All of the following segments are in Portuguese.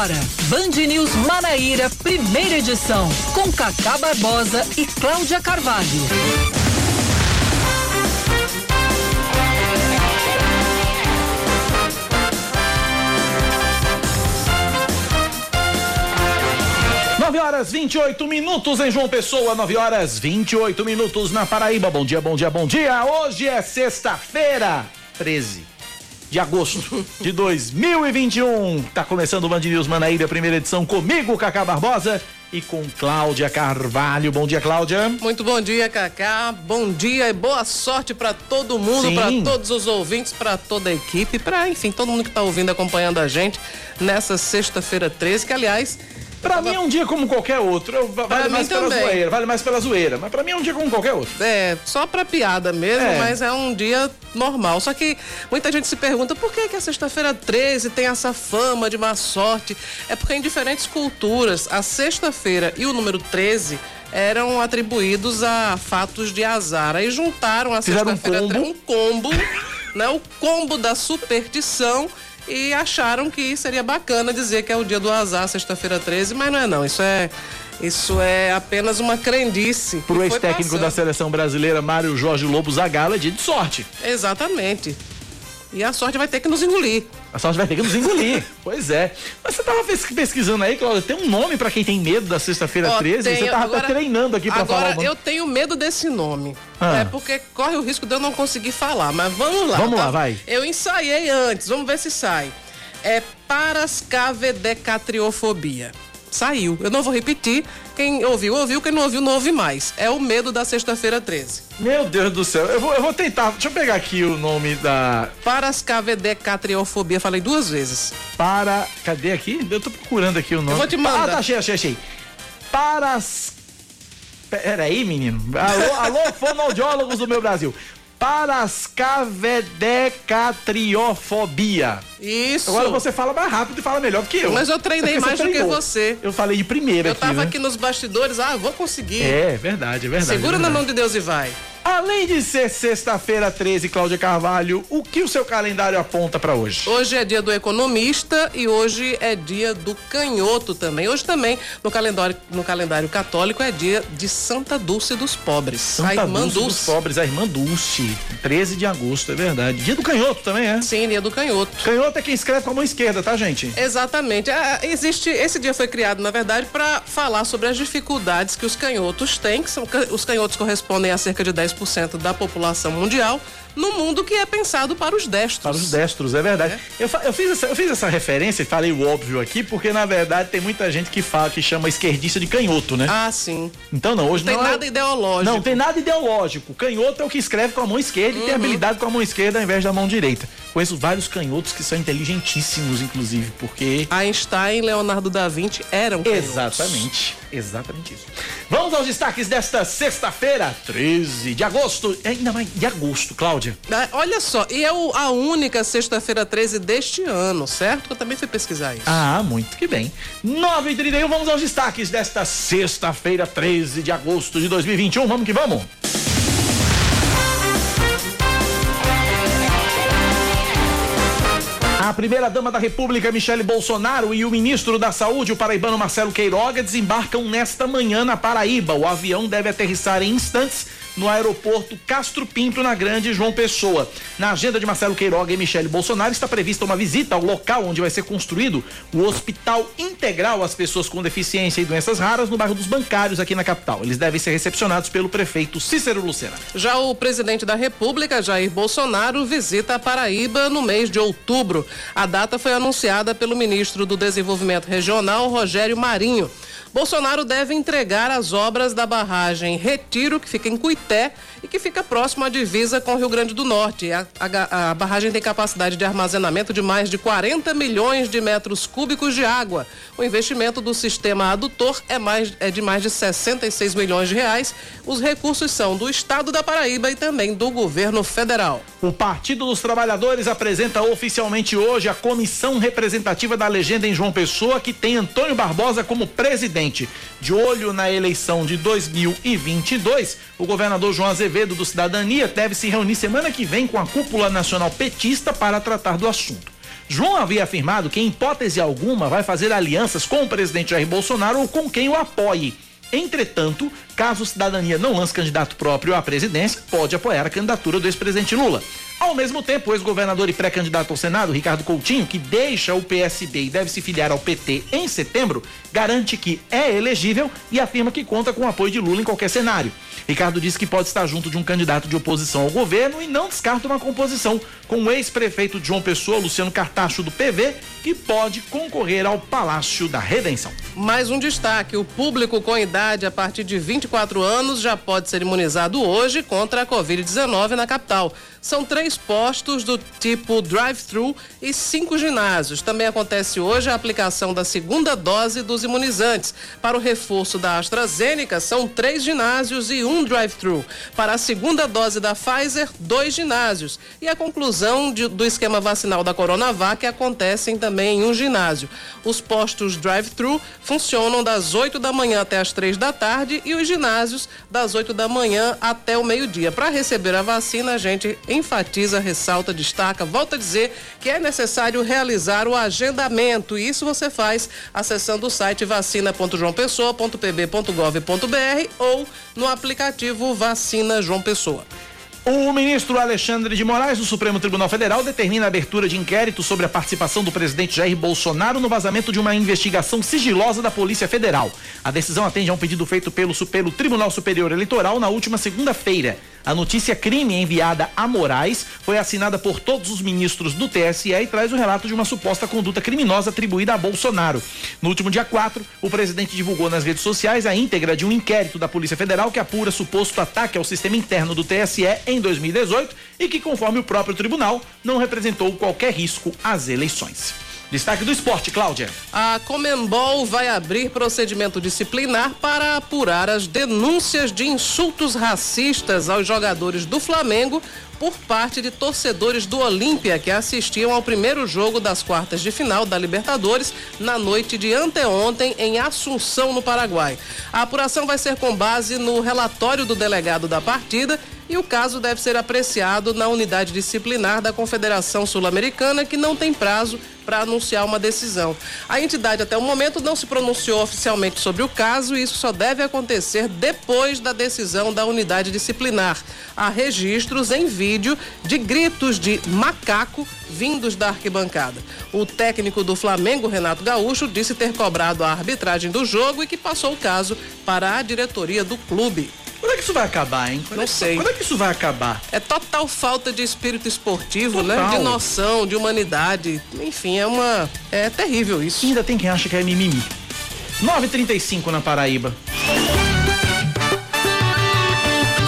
Agora, Band News Manaíra, primeira edição, com Cacá Barbosa e Cláudia Carvalho. Nove horas 28 minutos em João Pessoa, 9 horas 28 minutos na Paraíba. Bom dia, bom dia, bom dia. Hoje é sexta-feira, 13 de agosto de 2021. Tá começando o Band News Manaíra, primeira edição comigo, Cacá Barbosa e com Cláudia Carvalho. Bom dia, Cláudia. Muito bom dia, Cacá. Bom dia e boa sorte para todo mundo, para todos os ouvintes, para toda a equipe, para enfim, todo mundo que tá ouvindo, acompanhando a gente nessa sexta-feira 13, que aliás, Pra mim é um dia como qualquer outro. Eu, vale mais pela também. zoeira, vale mais pela zoeira. Mas pra mim é um dia como qualquer outro. É, só pra piada mesmo, é. mas é um dia normal. Só que muita gente se pergunta por que, que a sexta-feira 13 tem essa fama de má sorte. É porque em diferentes culturas, a sexta-feira e o número 13 eram atribuídos a fatos de azar. Aí juntaram a sexta-feira um combo, um combo né? O combo da superstição e acharam que seria bacana dizer que é o dia do azar, sexta-feira 13, mas não é não, isso é isso é apenas uma crendice. Pro ex-técnico da seleção brasileira, Mário Jorge Lobo Zagala, é dia de sorte. Exatamente. E a sorte vai ter que nos engolir. A sorte vai ter que nos engolir. pois é. Mas você tava pesquisando aí, Cláudia, tem um nome para quem tem medo da sexta-feira 13? Tenho, você tava agora, treinando aqui para falar. Agora, eu tenho medo desse nome. Ah. É porque corre o risco de eu não conseguir falar. Mas vamos lá. Vamos tá? lá, vai. Eu ensaiei antes, vamos ver se sai. É parascavedecatriofobia saiu. Eu não vou repetir. Quem ouviu, ouviu. Quem não ouviu, não ouve mais. É o medo da sexta-feira 13. Meu Deus do céu. Eu vou, eu vou tentar. Deixa eu pegar aqui o nome da. Parascavedecatriofobia. Falei duas vezes. Para. Cadê aqui? Eu tô procurando aqui o nome. Eu vou te mandar. Ah, tá, achei, achei, achei. Paras. Peraí, menino. Alô, alô, fonoaudiólogos do meu Brasil parascavedecatriofobia. Isso. Agora você fala mais rápido e fala melhor do que eu. Mas eu treinei é mais do que você. Eu falei de primeira eu aqui, tava né? aqui nos bastidores, ah, vou conseguir. É, verdade, é verdade. Segura é verdade. na mão de Deus e vai. Além de ser sexta-feira 13, Cláudia Carvalho, o que o seu calendário aponta para hoje? Hoje é dia do economista e hoje é dia do canhoto também. Hoje também no calendário, no calendário católico é dia de Santa Dulce dos Pobres. Santa a irmã Dulce, Dulce dos Pobres, a irmã Dulce, 13 de agosto, é verdade. Dia do canhoto também é? Sim, dia do canhoto. Canhoto é quem escreve com a mão esquerda, tá, gente? Exatamente. É, existe, esse dia foi criado, na verdade, para falar sobre as dificuldades que os canhotos têm, que são os canhotos correspondem a cerca de 10 10% da população mundial no mundo que é pensado para os destros. Para os destros, é verdade. É. Eu, eu, fiz essa, eu fiz essa referência e falei o óbvio aqui, porque na verdade tem muita gente que fala que chama esquerdista de canhoto, né? Ah, sim. Então não, hoje não. Tem não nada é... ideológico. Não, tem nada ideológico. Canhoto é o que escreve com a mão esquerda uhum. e tem uhum. habilidade com a mão esquerda ao invés da mão direita. Conheço vários canhotos que são inteligentíssimos, inclusive, porque. Einstein e Leonardo da Vinci eram canhotos. Exatamente. Exatamente isso. Vamos aos destaques desta sexta-feira, 13 de agosto. É ainda mais de agosto, Cláudia. Ah, olha só, e é a única sexta-feira 13 deste ano, certo? Eu também fui pesquisar isso. Ah, muito que bem. 9h31, vamos aos destaques desta sexta-feira, 13 de agosto de 2021. Vamos que vamos. A primeira-dama da República, Michele Bolsonaro, e o ministro da Saúde, o paraibano Marcelo Queiroga, desembarcam nesta manhã na Paraíba. O avião deve aterrissar em instantes no aeroporto Castro Pinto, na Grande João Pessoa. Na agenda de Marcelo Queiroga e Michele Bolsonaro está prevista uma visita ao local onde vai ser construído o Hospital Integral às Pessoas com Deficiência e Doenças Raras no bairro dos Bancários, aqui na capital. Eles devem ser recepcionados pelo prefeito Cícero Lucena. Já o presidente da República, Jair Bolsonaro, visita a Paraíba no mês de outubro. A data foi anunciada pelo ministro do Desenvolvimento Regional, Rogério Marinho. Bolsonaro deve entregar as obras da barragem Retiro, que fica em Cuité e que fica próximo à divisa com o Rio Grande do Norte. A, a, a, barragem tem capacidade de armazenamento de mais de 40 milhões de metros cúbicos de água. O investimento do sistema adutor é, mais, é de mais de 66 milhões de reais. Os recursos são do Estado da Paraíba e também do governo federal. O Partido dos Trabalhadores apresenta oficialmente hoje a comissão representativa da legenda em João Pessoa, que tem Antônio Barbosa como presidente. De olho na eleição de 2022, o governador João Azevedo do Cidadania deve se reunir semana que vem com a cúpula nacional petista para tratar do assunto. João havia afirmado que, em hipótese alguma, vai fazer alianças com o presidente Jair Bolsonaro ou com quem o apoie. Entretanto, caso Cidadania não lance candidato próprio à presidência, pode apoiar a candidatura do ex-presidente Lula. Ao mesmo tempo, o ex-governador e pré-candidato ao Senado, Ricardo Coutinho, que deixa o PSB e deve se filiar ao PT em setembro, garante que é elegível e afirma que conta com o apoio de Lula em qualquer cenário. Ricardo disse que pode estar junto de um candidato de oposição ao governo e não descarta uma composição com o ex-prefeito João Pessoa, Luciano Cartacho, do PV, que pode concorrer ao Palácio da Redenção. Mais um destaque: o público com idade a partir de 24 anos já pode ser imunizado hoje contra a Covid-19 na capital. São três postos do tipo drive-thru e cinco ginásios. Também acontece hoje a aplicação da segunda dose dos imunizantes. Para o reforço da AstraZeneca, são três ginásios e um drive-thru. Para a segunda dose da Pfizer, dois ginásios. E a conclusão de, do esquema vacinal da Coronavac acontecem também em um ginásio. Os postos drive-thru funcionam das 8 da manhã até as três da tarde e os ginásios das 8 da manhã até o meio-dia. Para receber a vacina, a gente enfatiza, ressalta, destaca, volta a dizer que é necessário realizar o agendamento. E isso você faz acessando o site vacina.joaopessoa.pb.gov.br ou no aplicativo Vacina João Pessoa. O ministro Alexandre de Moraes do Supremo Tribunal Federal determina a abertura de inquérito sobre a participação do presidente Jair Bolsonaro no vazamento de uma investigação sigilosa da Polícia Federal. A decisão atende a um pedido feito pelo, pelo Tribunal Superior Eleitoral na última segunda-feira. A notícia crime enviada a Moraes foi assinada por todos os ministros do TSE e traz o relato de uma suposta conduta criminosa atribuída a Bolsonaro. No último dia 4, o presidente divulgou nas redes sociais a íntegra de um inquérito da Polícia Federal que apura suposto ataque ao sistema interno do TSE em 2018 e que, conforme o próprio tribunal, não representou qualquer risco às eleições. Destaque do esporte, Cláudia. A Comembol vai abrir procedimento disciplinar para apurar as denúncias de insultos racistas aos jogadores do Flamengo por parte de torcedores do Olímpia que assistiam ao primeiro jogo das quartas de final da Libertadores na noite de anteontem em Assunção, no Paraguai. A apuração vai ser com base no relatório do delegado da partida e o caso deve ser apreciado na unidade disciplinar da Confederação Sul-Americana, que não tem prazo para anunciar uma decisão. A entidade até o momento não se pronunciou oficialmente sobre o caso e isso só deve acontecer depois da decisão da unidade disciplinar. Há registros em vídeo de gritos de macaco vindos da arquibancada. O técnico do Flamengo, Renato Gaúcho, disse ter cobrado a arbitragem do jogo e que passou o caso para a diretoria do clube. Quando é que isso vai acabar, hein? Quando Não é sei. Quando é que isso vai acabar? É total falta de espírito esportivo, né? Total. De noção, de humanidade. Enfim, é uma. É terrível isso. Ainda tem quem acha que é mimimi. 9h35 na Paraíba.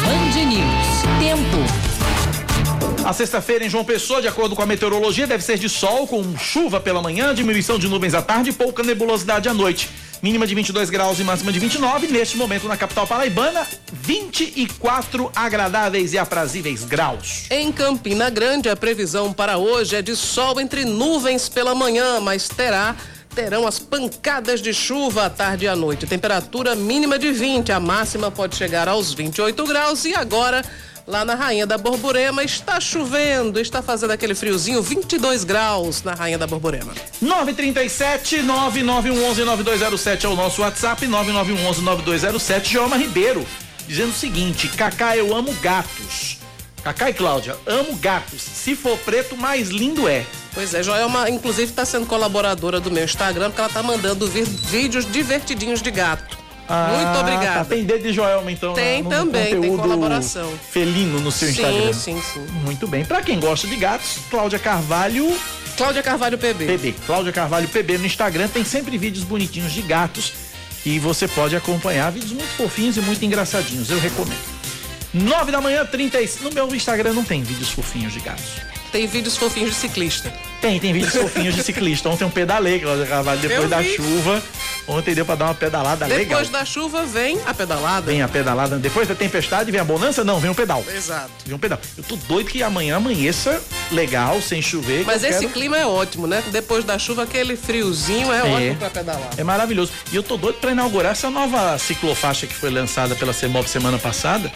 Band News. Tempo. A sexta-feira em João Pessoa, de acordo com a meteorologia, deve ser de sol, com chuva pela manhã, diminuição de nuvens à tarde e pouca nebulosidade à noite. Mínima de 22 graus e máxima de 29. Neste momento, na capital paraibana, 24 agradáveis e aprazíveis graus. Em Campina Grande, a previsão para hoje é de sol entre nuvens pela manhã, mas terá terão as pancadas de chuva à tarde e à noite. Temperatura mínima de 20, a máxima pode chegar aos 28 graus e agora lá na Rainha da Borborema está chovendo, está fazendo aquele friozinho, 22 graus na Rainha da Borborema. 937 9911 9207 é o nosso WhatsApp, 9911 9207. Joelma Ribeiro dizendo o seguinte: Cacá, eu amo gatos. Cacá e Cláudia, amo gatos. Se for preto, mais lindo é. Pois é, Joelma, inclusive, está sendo colaboradora do meu Instagram, porque ela está mandando vir vídeos divertidinhos de gato. Muito obrigada. Tá, tem dedo de Joelma, então. Tem no também, tem colaboração. Felino no seu Instagram. Sim, sim, sim. Muito bem. Pra quem gosta de gatos, Cláudia Carvalho Cláudia Carvalho PB. PB. Cláudia Carvalho PB no Instagram tem sempre vídeos bonitinhos de gatos que você pode acompanhar. Vídeos muito fofinhos e muito engraçadinhos. Eu recomendo. 9 da manhã, 30 e... No meu Instagram não tem vídeos fofinhos de gatos. Tem vídeos fofinhos de ciclista. Tem, tem vídeos fofinhos de ciclista. Ontem eu pedalei, Carvalho, depois da chuva. Ontem deu pra dar uma pedalada legal. Depois da chuva vem a pedalada. Vem a pedalada. Depois da tempestade vem a bonança? Não, vem um pedal. Exato. Vem um pedal. Eu tô doido que amanhã amanheça legal, sem chover. Mas esse quero- clima é ótimo, né? Depois da chuva, aquele friozinho é, ótimo pra pedalar. É maravilhoso. E eu tô doido pra inaugurar essa nova ciclofaixa que foi lançada pela CEMOB semana passada.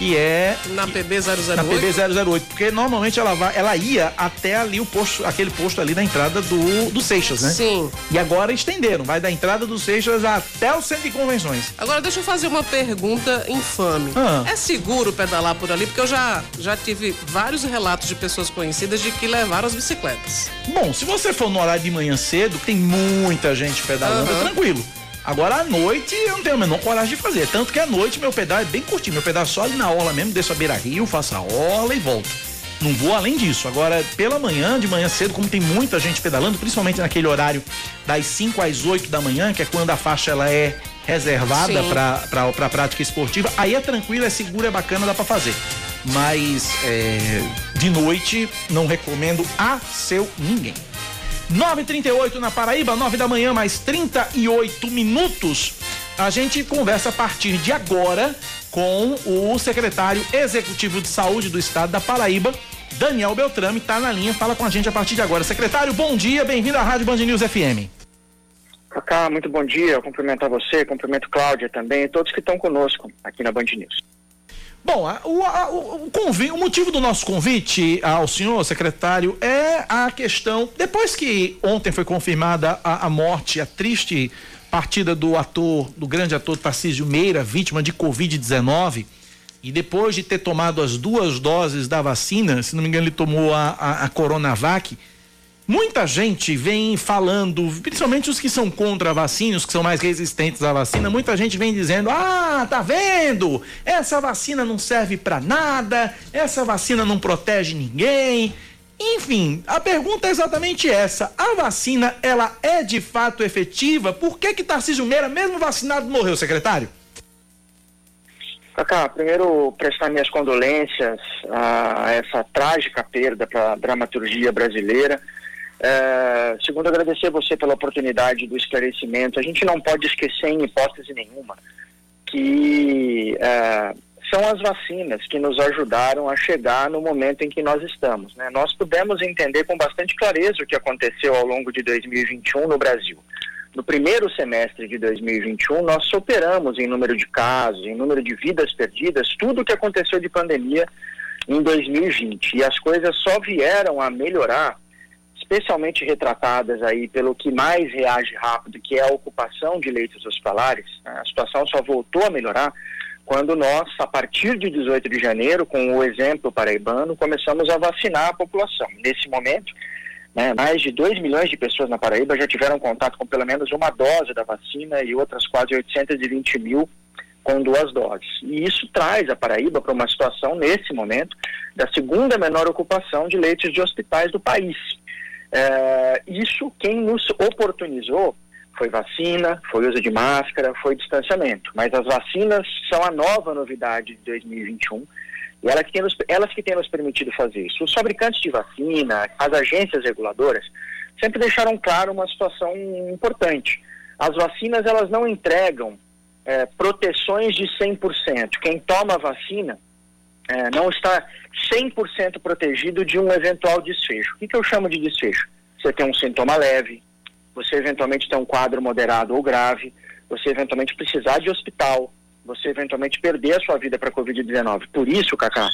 Que é na PB 008. Na PB 008, porque normalmente ela vai, ela ia até ali o posto, aquele posto ali na entrada do, do Seixas, né? Sim. E agora estenderam, vai da entrada do Seixas até o centro de convenções. Agora deixa eu fazer uma pergunta infame. Ah. É seguro pedalar por ali? Porque eu já já tive vários relatos de pessoas conhecidas de que levaram as bicicletas. Bom, se você for no horário de manhã cedo, tem muita gente pedalando, Aham. é tranquilo. Agora à noite eu não tenho a menor coragem de fazer. Tanto que à noite meu pedal é bem curtinho. Meu pedal é só ali na orla mesmo, desço a beira rio, faço a orla e volto. Não vou além disso. Agora, pela manhã, de manhã cedo, como tem muita gente pedalando, principalmente naquele horário das 5 às 8 da manhã, que é quando a faixa ela é reservada para pra prática esportiva, aí é tranquilo, é seguro, é bacana, dá para fazer. Mas é, de noite não recomendo a seu ninguém. 9h38 na Paraíba, 9 da manhã, mais 38 minutos. A gente conversa a partir de agora com o secretário executivo de saúde do estado da Paraíba, Daniel Beltrame, está na linha, fala com a gente a partir de agora. Secretário, bom dia, bem-vindo à Rádio Band News FM. Cacá, muito bom dia. Eu cumprimento a você, cumprimento Cláudia também e todos que estão conosco aqui na Band News. Bom, a- o, a- o, o convi- o motivo do nosso convite ao senhor secretário é a questão. Depois que ontem foi confirmada a, a morte, a triste partida do ator, do grande ator Tarcísio Meira, vítima de Covid-19, e depois de ter tomado as duas doses da vacina, se não me engano, ele tomou a, a, a Coronavac. Muita gente vem falando, principalmente os que são contra a vacina, os que são mais resistentes à vacina, muita gente vem dizendo: "Ah, tá vendo? Essa vacina não serve pra nada, essa vacina não protege ninguém". Enfim, a pergunta é exatamente essa: a vacina, ela é de fato efetiva? Por que que Tarcísio Meira, mesmo vacinado, morreu, secretário? Cacá, primeiro prestar minhas condolências a essa trágica perda para a dramaturgia brasileira. É, segundo, agradecer você pela oportunidade do esclarecimento. A gente não pode esquecer em hipótese nenhuma que é, são as vacinas que nos ajudaram a chegar no momento em que nós estamos. né? Nós pudemos entender com bastante clareza o que aconteceu ao longo de 2021 no Brasil. No primeiro semestre de 2021, nós superamos em número de casos, em número de vidas perdidas, tudo o que aconteceu de pandemia em 2020. E as coisas só vieram a melhorar, especialmente retratadas aí pelo que mais reage rápido, que é a ocupação de leitos hospitalares. A situação só voltou a melhorar quando nós, a partir de 18 de janeiro, com o exemplo paraibano, começamos a vacinar a população. Nesse momento, né, mais de 2 milhões de pessoas na Paraíba já tiveram contato com pelo menos uma dose da vacina e outras quase 820 mil com duas doses. E isso traz a Paraíba para uma situação, nesse momento, da segunda menor ocupação de leitos de hospitais do país. É, isso, quem nos oportunizou foi vacina, foi uso de máscara, foi distanciamento. Mas as vacinas são a nova novidade de 2021 e elas que, têm nos, elas que têm nos permitido fazer isso. Os fabricantes de vacina, as agências reguladoras, sempre deixaram claro uma situação importante. As vacinas, elas não entregam é, proteções de 100%. Quem toma a vacina é, não está 100% protegido de um eventual desfecho. O que, que eu chamo de desfecho? Você tem um sintoma leve, você eventualmente tem um quadro moderado ou grave, você eventualmente precisar de hospital, você eventualmente perder a sua vida para a Covid-19. Por isso, Cacá,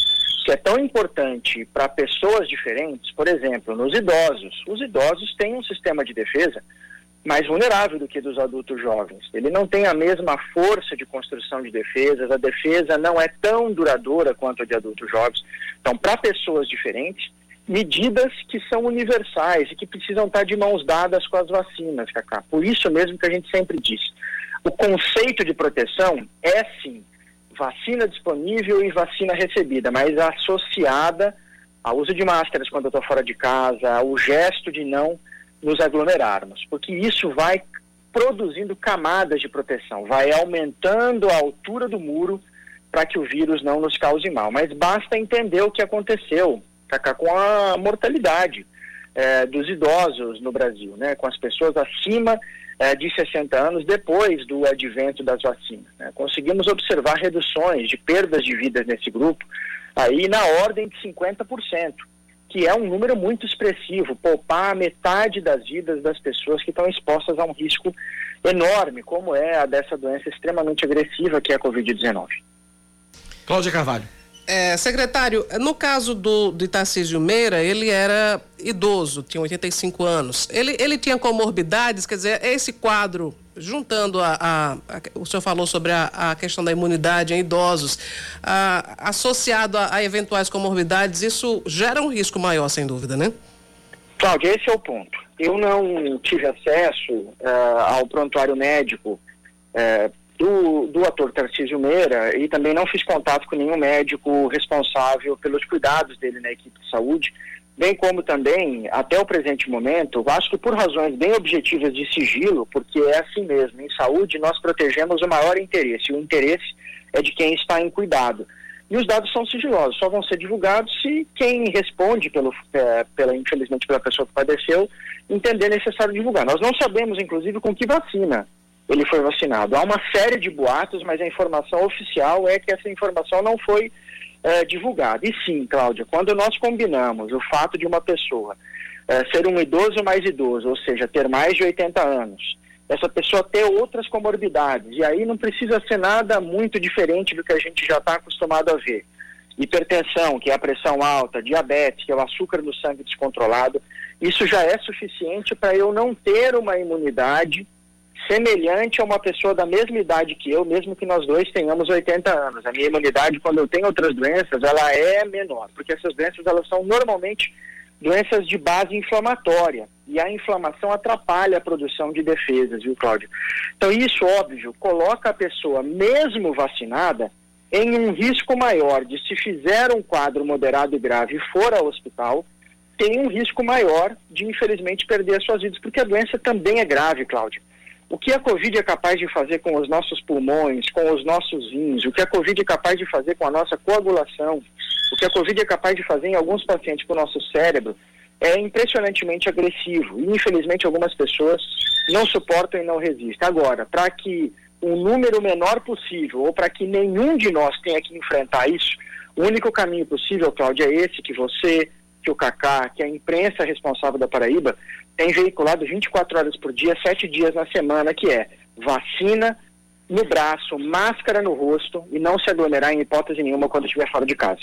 que é tão importante para pessoas diferentes, por exemplo, nos idosos. Os idosos têm um sistema de defesa mais vulnerável do que dos adultos jovens. Ele não tem a mesma força de construção de defesas, a defesa não é tão duradoura quanto a de adultos jovens. Então, para pessoas diferentes, medidas que são universais e que precisam estar de mãos dadas com as vacinas, Cacá. Por isso mesmo que a gente sempre diz, o conceito de proteção é sim vacina disponível e vacina recebida, mas associada ao uso de máscaras quando eu estou fora de casa, ao gesto de não nos aglomerarmos, porque isso vai produzindo camadas de proteção, vai aumentando a altura do muro para que o vírus não nos cause mal. Mas basta entender o que aconteceu, com a mortalidade eh, dos idosos no Brasil, né, com as pessoas acima eh, de 60 anos depois do advento das vacinas. né. Conseguimos observar reduções de perdas de vidas nesse grupo aí na ordem de 50% que é um número muito expressivo, poupar metade das vidas das pessoas que estão expostas a um risco enorme, como é a dessa doença extremamente agressiva que é a Covid-19. Cláudia Carvalho. É, secretário, no caso do de Tarcísio Meira, ele era idoso, tinha 85 anos. Ele, ele tinha comorbidades, quer dizer, esse quadro, juntando a. a, a o senhor falou sobre a, a, questão da imunidade em idosos, associado a, eventuais comorbidades, isso gera um risco maior, sem dúvida, né? Cláudia, esse é o ponto. Eu não tive acesso uh, ao prontuário médico. Uh, do, do ator Tarcísio Meira e também não fiz contato com nenhum médico responsável pelos cuidados dele na equipe de saúde, bem como também, até o presente momento, acho que por razões bem objetivas de sigilo, porque é assim mesmo, em saúde nós protegemos o maior interesse, o interesse é de quem está em cuidado. E os dados são sigilosos, só vão ser divulgados se quem responde pelo, é, pela, infelizmente, pela pessoa que padeceu, entender necessário divulgar. Nós não sabemos, inclusive, com que vacina ele foi vacinado. Há uma série de boatos, mas a informação oficial é que essa informação não foi é, divulgada. E sim, Cláudia, quando nós combinamos o fato de uma pessoa é, ser um idoso mais idoso, ou seja, ter mais de 80 anos, essa pessoa ter outras comorbidades, e aí não precisa ser nada muito diferente do que a gente já está acostumado a ver. Hipertensão, que é a pressão alta, diabetes, que é o açúcar no sangue descontrolado, isso já é suficiente para eu não ter uma imunidade semelhante a uma pessoa da mesma idade que eu, mesmo que nós dois tenhamos 80 anos. A minha imunidade, quando eu tenho outras doenças, ela é menor, porque essas doenças elas são normalmente doenças de base inflamatória e a inflamação atrapalha a produção de defesas, viu, Cláudio? Então isso, óbvio, coloca a pessoa, mesmo vacinada, em um risco maior de se fizer um quadro moderado e grave e for ao hospital, tem um risco maior de, infelizmente, perder as suas vidas, porque a doença também é grave, Cláudio o que a Covid é capaz de fazer com os nossos pulmões, com os nossos rins, o que a Covid é capaz de fazer com a nossa coagulação, o que a Covid é capaz de fazer em alguns pacientes com o nosso cérebro, é impressionantemente agressivo. E, infelizmente, algumas pessoas não suportam e não resistem. Agora, para que um número menor possível, ou para que nenhum de nós tenha que enfrentar isso, o único caminho possível, Cláudia, é esse que você, que o Cacá, que a imprensa responsável da Paraíba tem veiculado 24 horas por dia, 7 dias na semana, que é vacina no braço, máscara no rosto e não se aglomerar em hipótese nenhuma quando estiver fora de casa.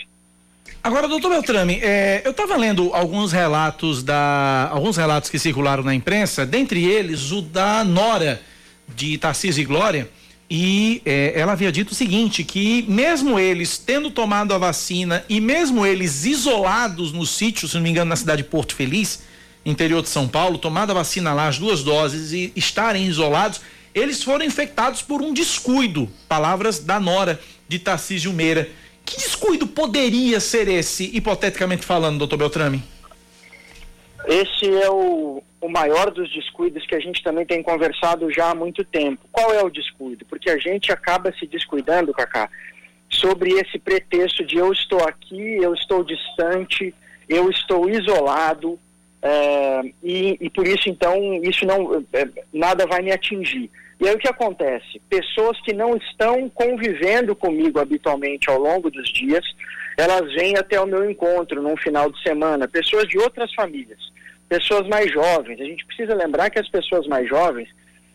Agora, doutor Beltrame, é, eu estava lendo alguns relatos da, alguns relatos que circularam na imprensa, dentre eles o da Nora de Tarcísio e Glória, e é, ela havia dito o seguinte, que mesmo eles tendo tomado a vacina e mesmo eles isolados no sítio, se não me engano, na cidade de Porto Feliz, interior de São Paulo, tomada a vacina lá, as duas doses e estarem isolados, eles foram infectados por um descuido. Palavras da Nora de Tarcísio Meira. Que descuido poderia ser esse, hipoteticamente falando, doutor Beltrame? Esse é o, o maior dos descuidos que a gente também tem conversado já há muito tempo. Qual é o descuido? Porque a gente acaba se descuidando, Cacá, sobre esse pretexto de eu estou aqui, eu estou distante, eu estou isolado, é, e, e, por isso, então, isso não é, nada vai me atingir. E aí o que acontece? Pessoas que não estão convivendo comigo habitualmente ao longo dos dias, elas vêm até o meu encontro num final de semana, pessoas de outras famílias, pessoas mais jovens. A gente precisa lembrar que as pessoas mais jovens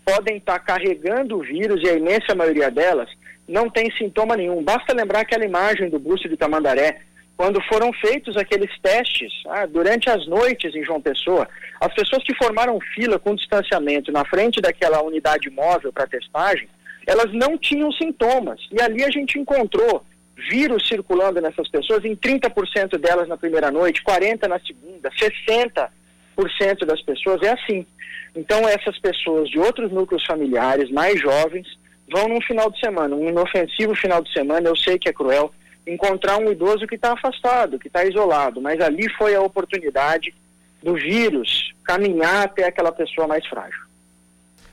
podem estar carregando o vírus e a imensa maioria delas não tem sintoma nenhum. Basta lembrar aquela imagem do busto de Tamandaré, quando foram feitos aqueles testes ah, durante as noites em João Pessoa, as pessoas que formaram fila com distanciamento na frente daquela unidade móvel para testagem, elas não tinham sintomas. E ali a gente encontrou vírus circulando nessas pessoas, em 30% delas na primeira noite, 40% na segunda, 60% das pessoas, é assim. Então essas pessoas de outros núcleos familiares, mais jovens, vão num final de semana, um inofensivo final de semana, eu sei que é cruel, encontrar um idoso que está afastado, que está isolado, mas ali foi a oportunidade do vírus caminhar até aquela pessoa mais frágil.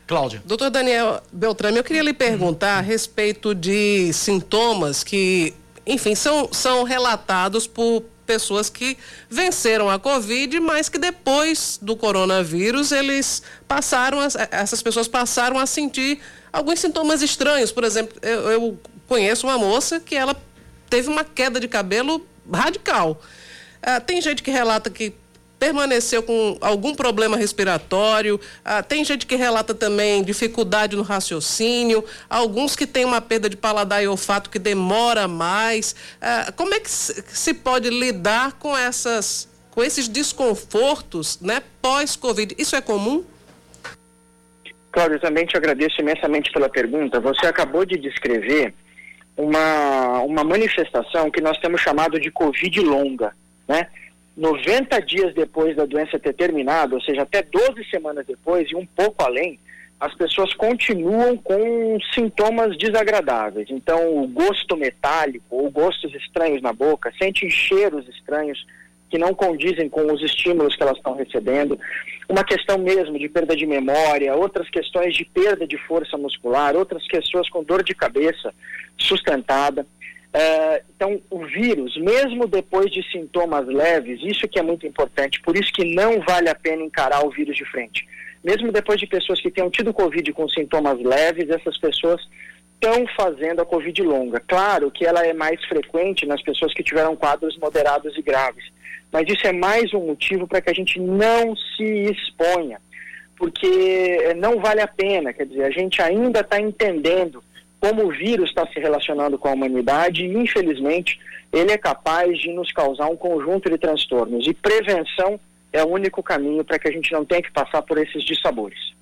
Cláudia. Doutor Daniel Beltrame, eu queria lhe perguntar a respeito de sintomas que, enfim, são, são relatados por pessoas que venceram a Covid, mas que depois do coronavírus eles passaram, a, essas pessoas passaram a sentir alguns sintomas estranhos. Por exemplo, eu, eu conheço uma moça que ela teve uma queda de cabelo radical. Ah, tem gente que relata que permaneceu com algum problema respiratório. Ah, tem gente que relata também dificuldade no raciocínio, alguns que têm uma perda de paladar e olfato que demora mais. Ah, como é que se pode lidar com essas com esses desconfortos, né, pós-Covid? Isso é comum? Cláudio, também te agradeço imensamente pela pergunta. Você acabou de descrever uma, uma manifestação que nós temos chamado de Covid longa, né? 90 dias depois da doença ter terminado, ou seja, até 12 semanas depois e um pouco além, as pessoas continuam com sintomas desagradáveis. Então, o gosto metálico ou gostos estranhos na boca, sentem cheiros estranhos que não condizem com os estímulos que elas estão recebendo, uma questão mesmo de perda de memória, outras questões de perda de força muscular, outras questões com dor de cabeça sustentada. Uh, então, o vírus, mesmo depois de sintomas leves, isso que é muito importante, por isso que não vale a pena encarar o vírus de frente. Mesmo depois de pessoas que tenham tido Covid com sintomas leves, essas pessoas estão fazendo a Covid longa. Claro que ela é mais frequente nas pessoas que tiveram quadros moderados e graves, mas isso é mais um motivo para que a gente não se exponha, porque não vale a pena, quer dizer, a gente ainda está entendendo como o vírus está se relacionando com a humanidade e, infelizmente, ele é capaz de nos causar um conjunto de transtornos. E prevenção é o único caminho para que a gente não tenha que passar por esses dissabores.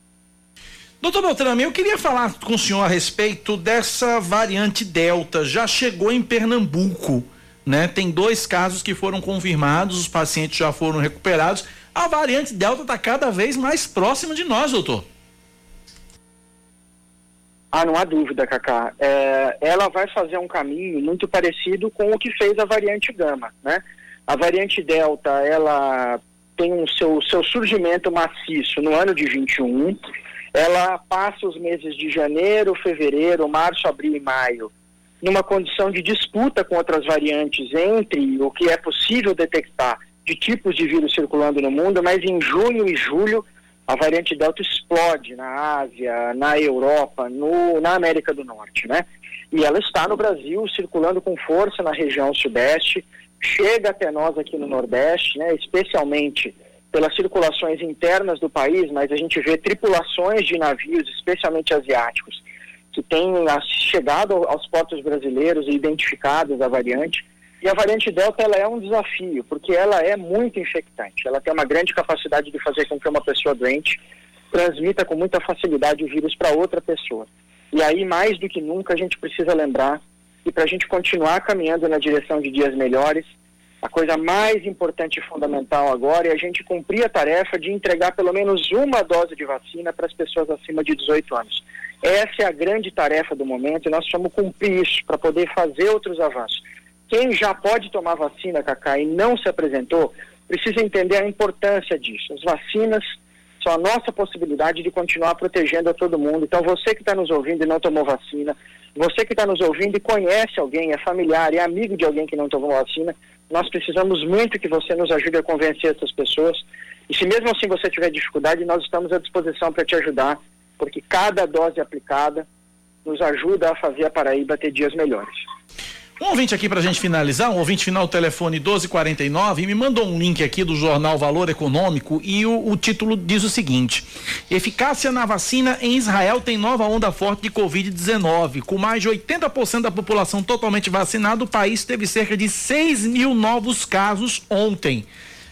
Doutor Beltrame, eu queria falar com o senhor a respeito dessa variante Delta. Já chegou em Pernambuco, né? Tem dois casos que foram confirmados, os pacientes já foram recuperados. A variante Delta está cada vez mais próxima de nós, doutor. Ah, não há dúvida, Cacá. É, ela vai fazer um caminho muito parecido com o que fez a variante Gama, né? A variante Delta, ela tem um seu, seu surgimento maciço no ano de 21, ela passa os meses de janeiro, fevereiro, março, abril e maio numa condição de disputa com outras variantes entre o que é possível detectar de tipos de vírus circulando no mundo, mas em junho e julho a variante Delta explode na Ásia, na Europa, no, na América do Norte, né? E ela está no Brasil, circulando com força na região sudeste, chega até nós aqui no Nordeste, né? Especialmente pelas circulações internas do país, mas a gente vê tripulações de navios, especialmente asiáticos, que têm chegado aos portos brasileiros e identificados a variante, e a variante Delta ela é um desafio, porque ela é muito infectante. Ela tem uma grande capacidade de fazer com que uma pessoa doente transmita com muita facilidade o vírus para outra pessoa. E aí, mais do que nunca, a gente precisa lembrar que para a gente continuar caminhando na direção de dias melhores, a coisa mais importante e fundamental agora é a gente cumprir a tarefa de entregar pelo menos uma dose de vacina para as pessoas acima de 18 anos. Essa é a grande tarefa do momento e nós precisamos cumprir isso para poder fazer outros avanços. Quem já pode tomar vacina, Cacá, e não se apresentou, precisa entender a importância disso. As vacinas são a nossa possibilidade de continuar protegendo a todo mundo. Então, você que está nos ouvindo e não tomou vacina, você que está nos ouvindo e conhece alguém, é familiar, é amigo de alguém que não tomou vacina, nós precisamos muito que você nos ajude a convencer essas pessoas. E se mesmo assim você tiver dificuldade, nós estamos à disposição para te ajudar, porque cada dose aplicada nos ajuda a fazer a Paraíba ter dias melhores. Um ouvinte aqui para a gente finalizar, um ouvinte final telefone 1249, me mandou um link aqui do jornal Valor Econômico e o, o, título diz o seguinte: Eficácia na vacina em Israel tem nova onda forte de Covid-19. Com mais de 80% da população totalmente vacinada, o país teve cerca de 6 mil novos casos ontem.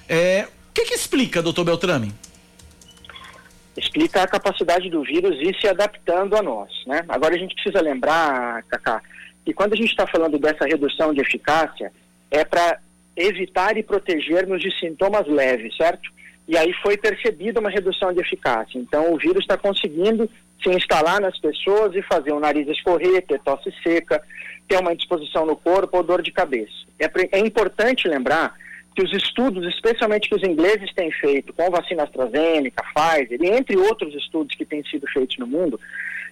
É, o que, que explica, doutor Beltrame? Explica a capacidade do vírus ir se adaptando a nós. Né? Agora a gente precisa lembrar, Cacá e quando a gente está falando dessa redução de eficácia, é para evitar e proteger-nos de sintomas leves, certo? E aí foi percebida uma redução de eficácia. Então o vírus está conseguindo se instalar nas pessoas e fazer o nariz escorrer, ter tosse seca, ter uma indisposição no corpo ou dor de cabeça. É, é importante lembrar que os estudos, especialmente que os ingleses têm feito com vacina AstraZeneca, Pfizer, e entre outros estudos que têm sido feitos no mundo,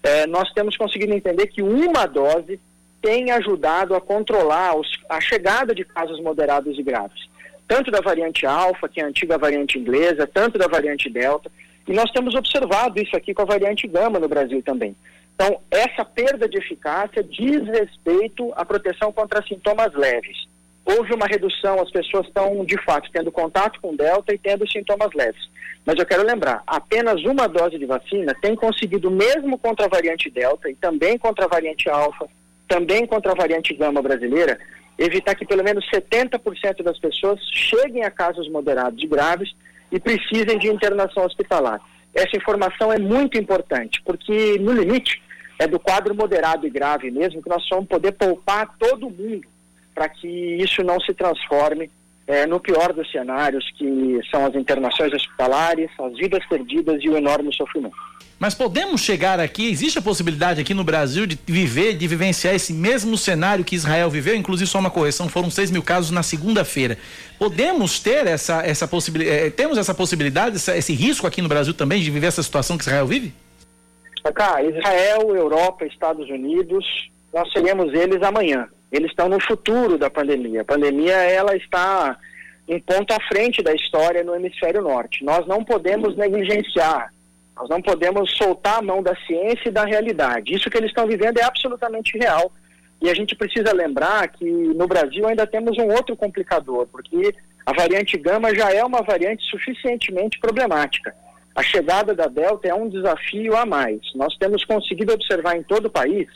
eh, nós temos conseguido entender que uma dose tem ajudado a controlar os, a chegada de casos moderados e graves, tanto da variante alfa, que é a antiga variante inglesa, tanto da variante delta, e nós temos observado isso aqui com a variante gama no Brasil também. Então, essa perda de eficácia diz respeito à proteção contra sintomas leves. houve uma redução, as pessoas estão de fato tendo contato com Delta e tendo sintomas leves. Mas eu quero lembrar, apenas uma dose de vacina tem conseguido, mesmo contra a variante Delta e também contra a variante Alfa, também contra a variante Gama brasileira, evitar que pelo menos 70% das pessoas cheguem a casos moderados e graves e precisem de internação hospitalar. Essa informação é muito importante, porque no limite é do quadro moderado e grave mesmo que nós vamos poder poupar todo mundo para que isso não se transforme é, no pior dos cenários, que são as internações hospitalares, as vidas perdidas e o enorme sofrimento. Mas podemos chegar aqui, existe a possibilidade aqui no Brasil de viver, de vivenciar esse mesmo cenário que Israel viveu, inclusive só uma correção, foram 6 mil casos na segunda-feira. Podemos ter essa, essa possibilidade, é, temos essa possibilidade, essa, esse risco aqui no Brasil também de viver essa situação que Israel vive? Cá, Israel, Europa, Estados Unidos, nós seremos eles amanhã eles estão no futuro da pandemia. A pandemia ela está um ponto à frente da história no hemisfério norte. Nós não podemos negligenciar, nós não podemos soltar a mão da ciência e da realidade. Isso que eles estão vivendo é absolutamente real. E a gente precisa lembrar que no Brasil ainda temos um outro complicador, porque a variante gama já é uma variante suficientemente problemática. A chegada da Delta é um desafio a mais. Nós temos conseguido observar em todo o país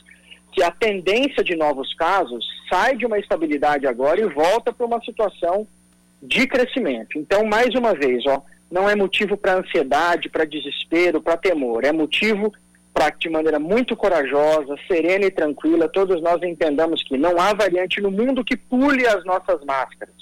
que a tendência de novos casos sai de uma estabilidade agora e volta para uma situação de crescimento. Então, mais uma vez, ó, não é motivo para ansiedade, para desespero, para temor, é motivo para que de maneira muito corajosa, serena e tranquila, todos nós entendamos que não há variante no mundo que pule as nossas máscaras.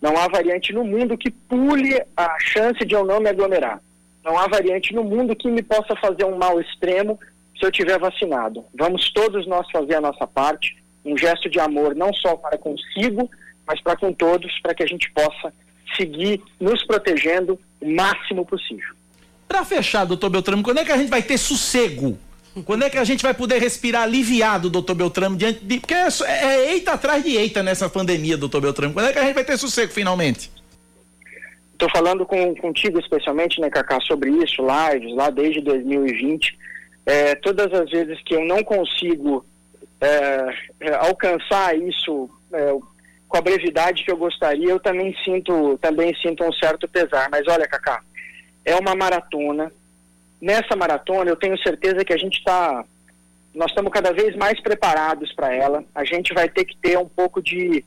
Não há variante no mundo que pule a chance de eu não me aglomerar. Não há variante no mundo que me possa fazer um mal extremo se eu tiver vacinado. Vamos todos nós fazer a nossa parte, um gesto de amor não só para consigo, mas para com todos, para que a gente possa seguir nos protegendo o máximo possível. Para fechar, doutor Beltrame, quando é que a gente vai ter sossego? Quando é que a gente vai poder respirar aliviado, doutor Beltrame, diante de. Porque é, é eita atrás de eita nessa pandemia, doutor Beltrame. Quando é que a gente vai ter sossego finalmente? Estou falando com, contigo especialmente, né, Cacá, sobre isso, lives, lá desde 2020 é, todas as vezes que eu não consigo é, é, alcançar isso é, com a brevidade que eu gostaria, eu também sinto, também sinto um certo pesar. Mas olha, Cacá, é uma maratona. Nessa maratona, eu tenho certeza que a gente está, nós estamos cada vez mais preparados para ela. A gente vai ter que ter um pouco de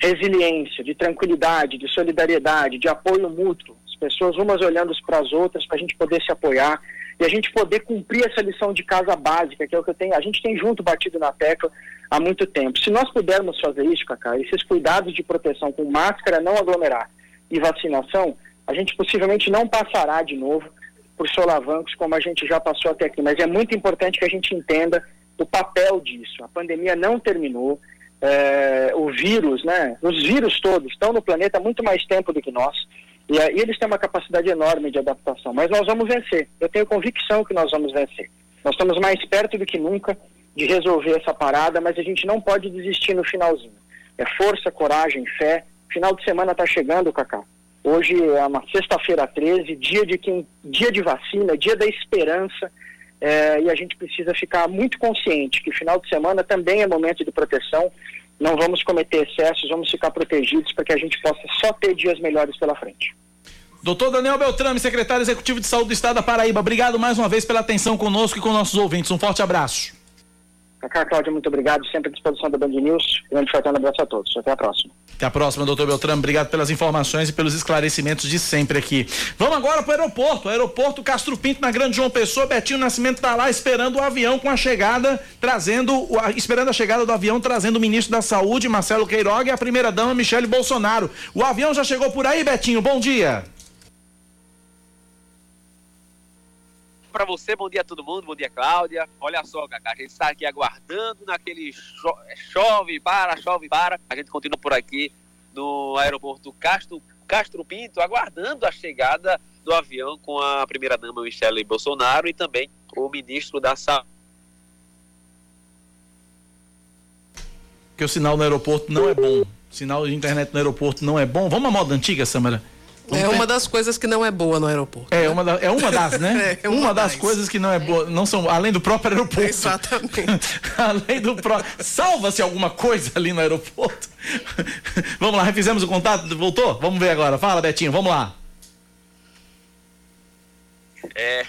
resiliência, de tranquilidade, de solidariedade, de apoio mútuo. As pessoas umas olhando para as outras para a gente poder se apoiar e a gente poder cumprir essa lição de casa básica, que é o que eu tenho, a gente tem junto batido na tecla há muito tempo. Se nós pudermos fazer isso, Cacá, esses cuidados de proteção com máscara, não aglomerar e vacinação, a gente possivelmente não passará de novo por solavancos como a gente já passou até aqui. Mas é muito importante que a gente entenda o papel disso. A pandemia não terminou. É, o vírus, né? Os vírus todos estão no planeta há muito mais tempo do que nós. E, e eles têm uma capacidade enorme de adaptação. Mas nós vamos vencer. Eu tenho convicção que nós vamos vencer. Nós estamos mais perto do que nunca de resolver essa parada, mas a gente não pode desistir no finalzinho. É força, coragem, fé. Final de semana está chegando, Cacá. Hoje é uma sexta-feira 13, dia de, quem, dia de vacina, dia da esperança. É, e a gente precisa ficar muito consciente que final de semana também é momento de proteção não vamos cometer excessos, vamos ficar protegidos para que a gente possa só ter dias melhores pela frente. Doutor Daniel Beltrame, secretário executivo de saúde do Estado da Paraíba, obrigado mais uma vez pela atenção conosco e com nossos ouvintes. Um forte abraço. Cacá, Cláudia, muito obrigado. Sempre à disposição da Band News. Grande fraterno abraço a todos. Até a próxima. Até a próxima, doutor Beltrame. Obrigado pelas informações e pelos esclarecimentos de sempre aqui. Vamos agora para o aeroporto. Aeroporto Castro Pinto, na Grande João Pessoa. Betinho Nascimento está lá esperando o avião com a chegada, trazendo, esperando a chegada do avião, trazendo o ministro da Saúde, Marcelo Queiroga, e a primeira-dama, Michele Bolsonaro. O avião já chegou por aí, Betinho. Bom dia. Para você, bom dia a todo mundo, bom dia Cláudia. Olha só, Cacá, a gente está aqui aguardando naquele cho chove, para, chove, para. A gente continua por aqui no aeroporto Castro, Castro Pinto, aguardando a chegada do avião com a primeira-dama Michele Bolsonaro e também o ministro da Saúde. Que o sinal no aeroporto não é bom. O sinal de internet no aeroporto não é bom. Vamos à moda antiga, Samara? É uma das coisas que não é boa no aeroporto. É, né? uma, da, é uma das, né? é uma, uma das, das, coisas que não é boa, não são, além do próprio aeroporto. Exatamente. além do próprio. Salva-se alguma coisa ali no aeroporto. vamos lá, refizemos o contato, voltou? Vamos ver agora. Fala, Betinho, vamos lá. É,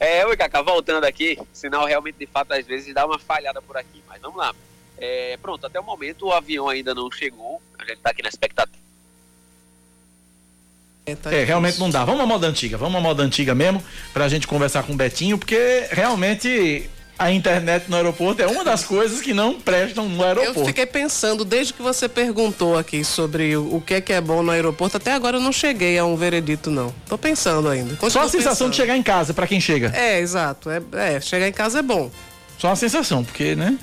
é, oi, Cacá, voltando aqui, sinal realmente, de fato, às vezes dá uma falhada por aqui, mas vamos lá. É, pronto, até o momento o avião ainda não chegou, a gente está aqui na expectativa. É, tá é realmente não dá. Vamos à moda antiga, vamos à moda antiga mesmo, pra gente conversar com o Betinho, porque realmente a internet no aeroporto é uma das coisas que não prestam no aeroporto. Eu fiquei pensando, desde que você perguntou aqui sobre o, que é que é bom no aeroporto, até agora eu não cheguei a um veredito, não. Tô pensando ainda. Continuo Só a sensação pensando. de chegar em casa, para quem chega. É, exato. É, é, chegar em casa é bom. Só a sensação, porque, né?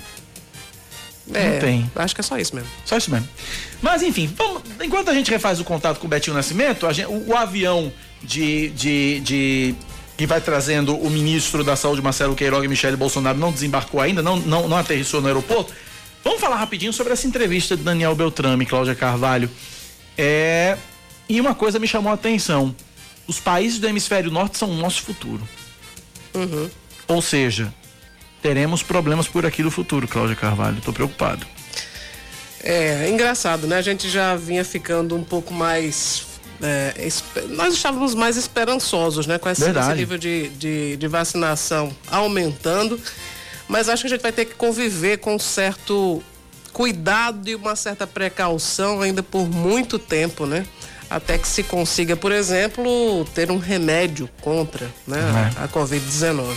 É, não tem. Acho que é só isso mesmo. Só isso mesmo. Mas enfim, vamos, enquanto a gente refaz o contato com o Betinho Nascimento, gente, o, o, avião de, de, de que vai trazendo o ministro da Saúde, Marcelo Queiroga e Michele Bolsonaro, não desembarcou ainda, não, não, não aterrissou no aeroporto. Vamos falar rapidinho sobre essa entrevista de Daniel Beltrame e Cláudia Carvalho. É... E uma coisa me chamou a atenção: os países do hemisfério norte são o nosso futuro. Uhum. Ou seja, teremos problemas por aqui no futuro, Cláudia Carvalho. Estou preocupado. É, engraçado, né? A gente já vinha ficando um pouco mais é, nós estávamos mais esperançosos, né? Com esse, esse nível de, de, de, vacinação aumentando, mas acho que a gente vai ter que conviver com um certo cuidado e uma certa precaução ainda por muito tempo, né? Até que se consiga, por exemplo, ter um remédio contra né, é. a Covid-19.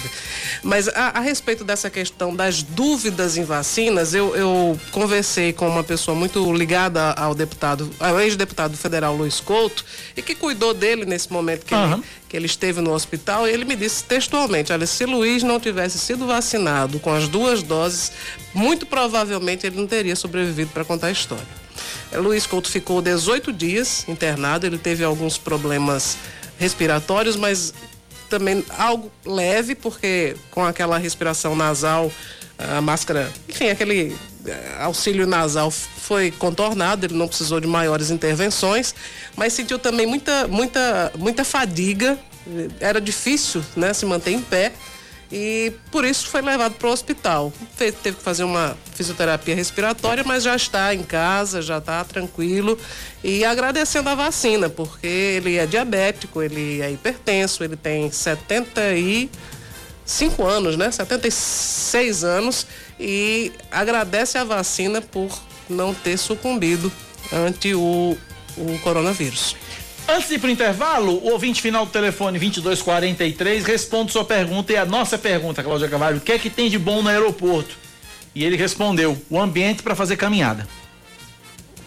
Mas a, a, respeito dessa questão das dúvidas em vacinas, eu, eu conversei com uma pessoa muito ligada ao deputado, ao ex-deputado federal Luiz Couto, e que cuidou dele nesse momento que, uhum. ele, que ele esteve no hospital, e ele me disse textualmente, olha, se Luiz não tivesse sido vacinado com as duas doses, muito provavelmente ele não teria sobrevivido para contar a história. Luiz Couto ficou 18 dias internado, ele teve alguns problemas respiratórios, mas também algo leve, porque com aquela respiração nasal, a máscara, enfim, aquele eh, auxílio nasal foi contornado, ele não precisou de maiores intervenções, mas sentiu também muita, muita, muita fadiga, era difícil né, se manter em pé e por isso foi levado para o hospital. teve que fazer uma fisioterapia respiratória, mas já está em casa, já está tranquilo e agradecendo a vacina, porque ele é diabético, ele é hipertenso, ele tem 75 anos, né? 76 anos e agradece a vacina por não ter sucumbido ante o, o coronavírus. Antes de ir pro intervalo, o ouvinte final do telefone 2243 responde sua pergunta e a nossa pergunta, Cláudia Cavalho, o que é que tem de bom no aeroporto? E ele respondeu: o ambiente para fazer caminhada.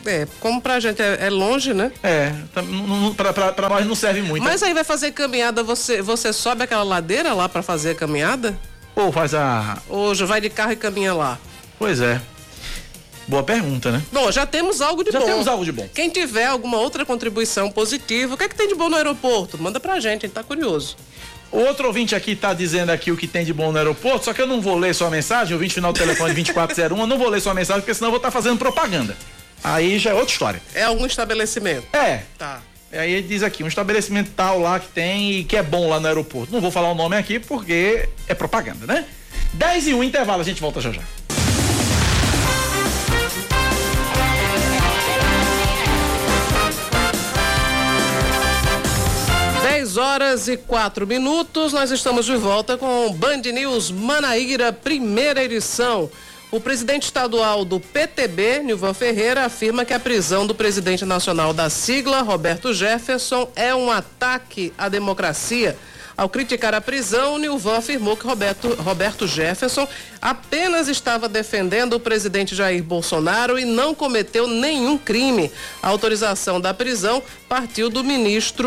É, como pra gente é, é longe, né? É, tá, pra, pra, pra, nós não serve muito. Mas aí vai fazer caminhada, você, você sobe aquela ladeira lá para fazer a caminhada? Ou faz a. Ou já vai de carro e caminha lá? Pois é. Boa pergunta, né? Bom, já temos algo de já bom. Já temos algo de bom. Quem tiver alguma outra contribuição positiva, o que é que tem de bom no aeroporto? Manda pra gente, a gente tá curioso. O outro ouvinte aqui tá dizendo aqui o que tem de bom no aeroporto, só que eu não vou ler sua mensagem, o ouvinte final do telefone 2401, eu não vou ler sua mensagem, porque senão eu vou estar tá fazendo propaganda. Aí já é outra história. É algum estabelecimento? É. Tá. Aí ele diz aqui, um estabelecimento tal lá que tem e que é bom lá no aeroporto. Não vou falar o nome aqui porque é propaganda, né? 10 e 1 intervalo, a gente volta já já. 10 horas e 4 minutos, nós estamos de volta com Band News Manaíra, primeira edição. O presidente estadual do PTB, Nilvan Ferreira, afirma que a prisão do presidente nacional da sigla, Roberto Jefferson, é um ataque à democracia. Ao criticar a prisão, Nilvan afirmou que Roberto, Roberto Jefferson apenas estava defendendo o presidente Jair Bolsonaro e não cometeu nenhum crime. A autorização da prisão partiu do ministro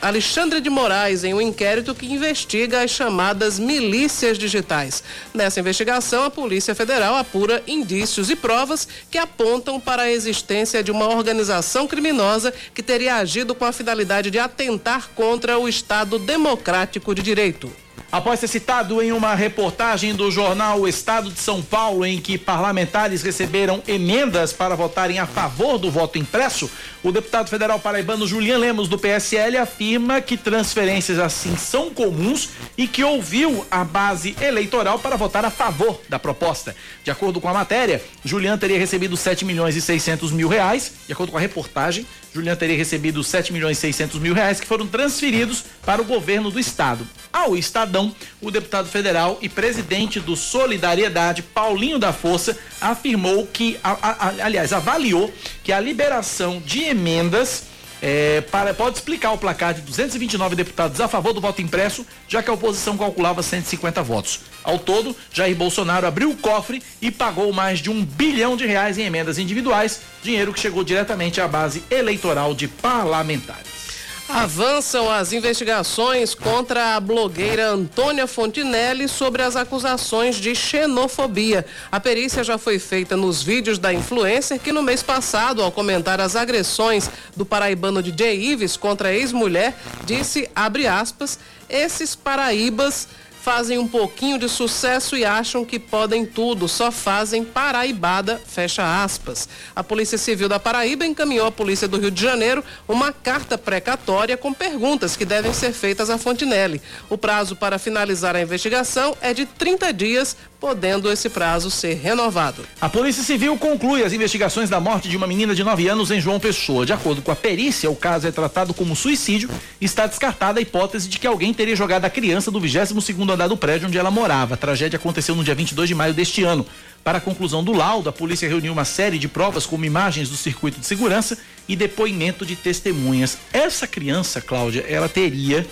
Alexandre de Moraes em um inquérito que investiga as chamadas milícias digitais. Nessa investigação, a Polícia Federal apura indícios e provas que apontam para a existência de uma organização criminosa que teria agido com a finalidade de atentar contra o Estado democrático de direito. Após ser citado em uma reportagem do jornal Estado de São Paulo, em que parlamentares receberam emendas para votarem a favor do voto impresso, o deputado federal paraibano Julian Lemos, do PSL, afirma que transferências assim são comuns e que ouviu a base eleitoral para votar a favor da proposta. De acordo com a matéria, Julian teria recebido 7 milhões e 600 mil reais. De acordo com a reportagem, Julian teria recebido 7 milhões e 600 mil reais que foram transferidos para o governo do estado. Ao Estadão, o deputado federal e presidente do Solidariedade, Paulinho da Força, afirmou que, a, a, aliás, avaliou que a liberação de emendas é, para, pode explicar o placar de 229 deputados a favor do voto impresso, já que a oposição calculava 150 votos. Ao todo, Jair Bolsonaro abriu o cofre e pagou mais de um bilhão de reais em emendas individuais, dinheiro que chegou diretamente à base eleitoral de parlamentares. Avançam as investigações contra a blogueira Antônia Fontinelli sobre as acusações de xenofobia. A perícia já foi feita nos vídeos da influencer que no mês passado, ao comentar as agressões do paraibano DJ Ives contra a ex-mulher, disse, abre aspas, esses paraíbas fazem um pouquinho de sucesso e acham que podem tudo, só fazem paraibada, fecha aspas. A Polícia Civil da Paraíba encaminhou à Polícia do Rio de Janeiro uma carta precatória com perguntas que devem ser feitas a Fontinelli. O prazo para finalizar a investigação é de 30 dias, podendo esse prazo ser renovado. A Polícia Civil conclui as investigações da morte de uma menina de 9 anos em João Pessoa. De acordo com a perícia, o caso é tratado como suicídio e está descartada a hipótese de que alguém teria jogado a criança do 22º andar do prédio onde ela morava. A tragédia aconteceu no dia 22 de maio deste ano. Para a conclusão do laudo, a polícia reuniu uma série de provas como imagens do circuito de segurança e depoimento de testemunhas. Essa criança, Cláudia, ela teria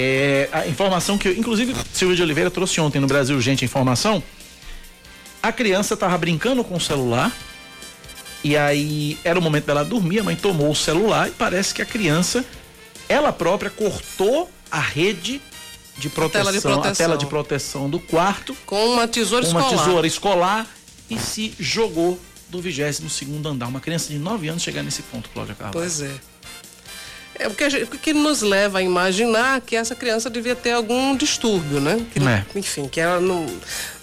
é, a informação que, inclusive, Silvio de Oliveira trouxe ontem no Brasil Gente Informação. A criança estava brincando com o celular e aí era o momento dela dormir. A mãe tomou o celular e parece que a criança, ela própria, cortou a rede de proteção, a tela de proteção, a tela de proteção do quarto com uma tesoura com escolar. uma tesoura escolar e se jogou do 22 segundo andar. Uma criança de 9 anos chegar nesse ponto, Cláudia Carvalho. Pois é. É o que, gente, que, nos leva a imaginar que essa criança devia ter algum distúrbio, né? Que, é. Enfim, que ela não,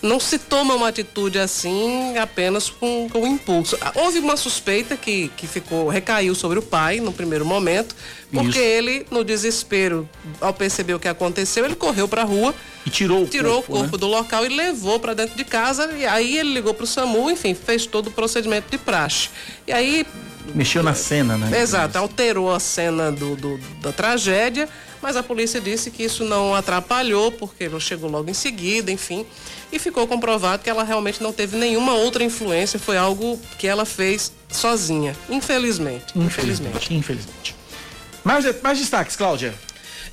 não se toma uma atitude assim apenas com, com impulso. Ah, houve uma suspeita que, que ficou, recaiu sobre o pai no primeiro momento, porque Isso. ele, no desespero, ao perceber o que aconteceu, ele correu para a rua e tirou o tirou corpo, o corpo né? do local e levou para dentro de casa. E aí ele ligou para o SAMU, enfim, fez todo o procedimento de praxe. E aí Mexeu na cena, né? Exato, alterou a cena do, do, da tragédia, mas a polícia disse que isso não atrapalhou, porque ele chegou logo em seguida, enfim. E ficou comprovado que ela realmente não teve nenhuma outra influência, foi algo que ela fez sozinha, infelizmente. Infelizmente. Infelizmente. Mais, mais destaques, Cláudia.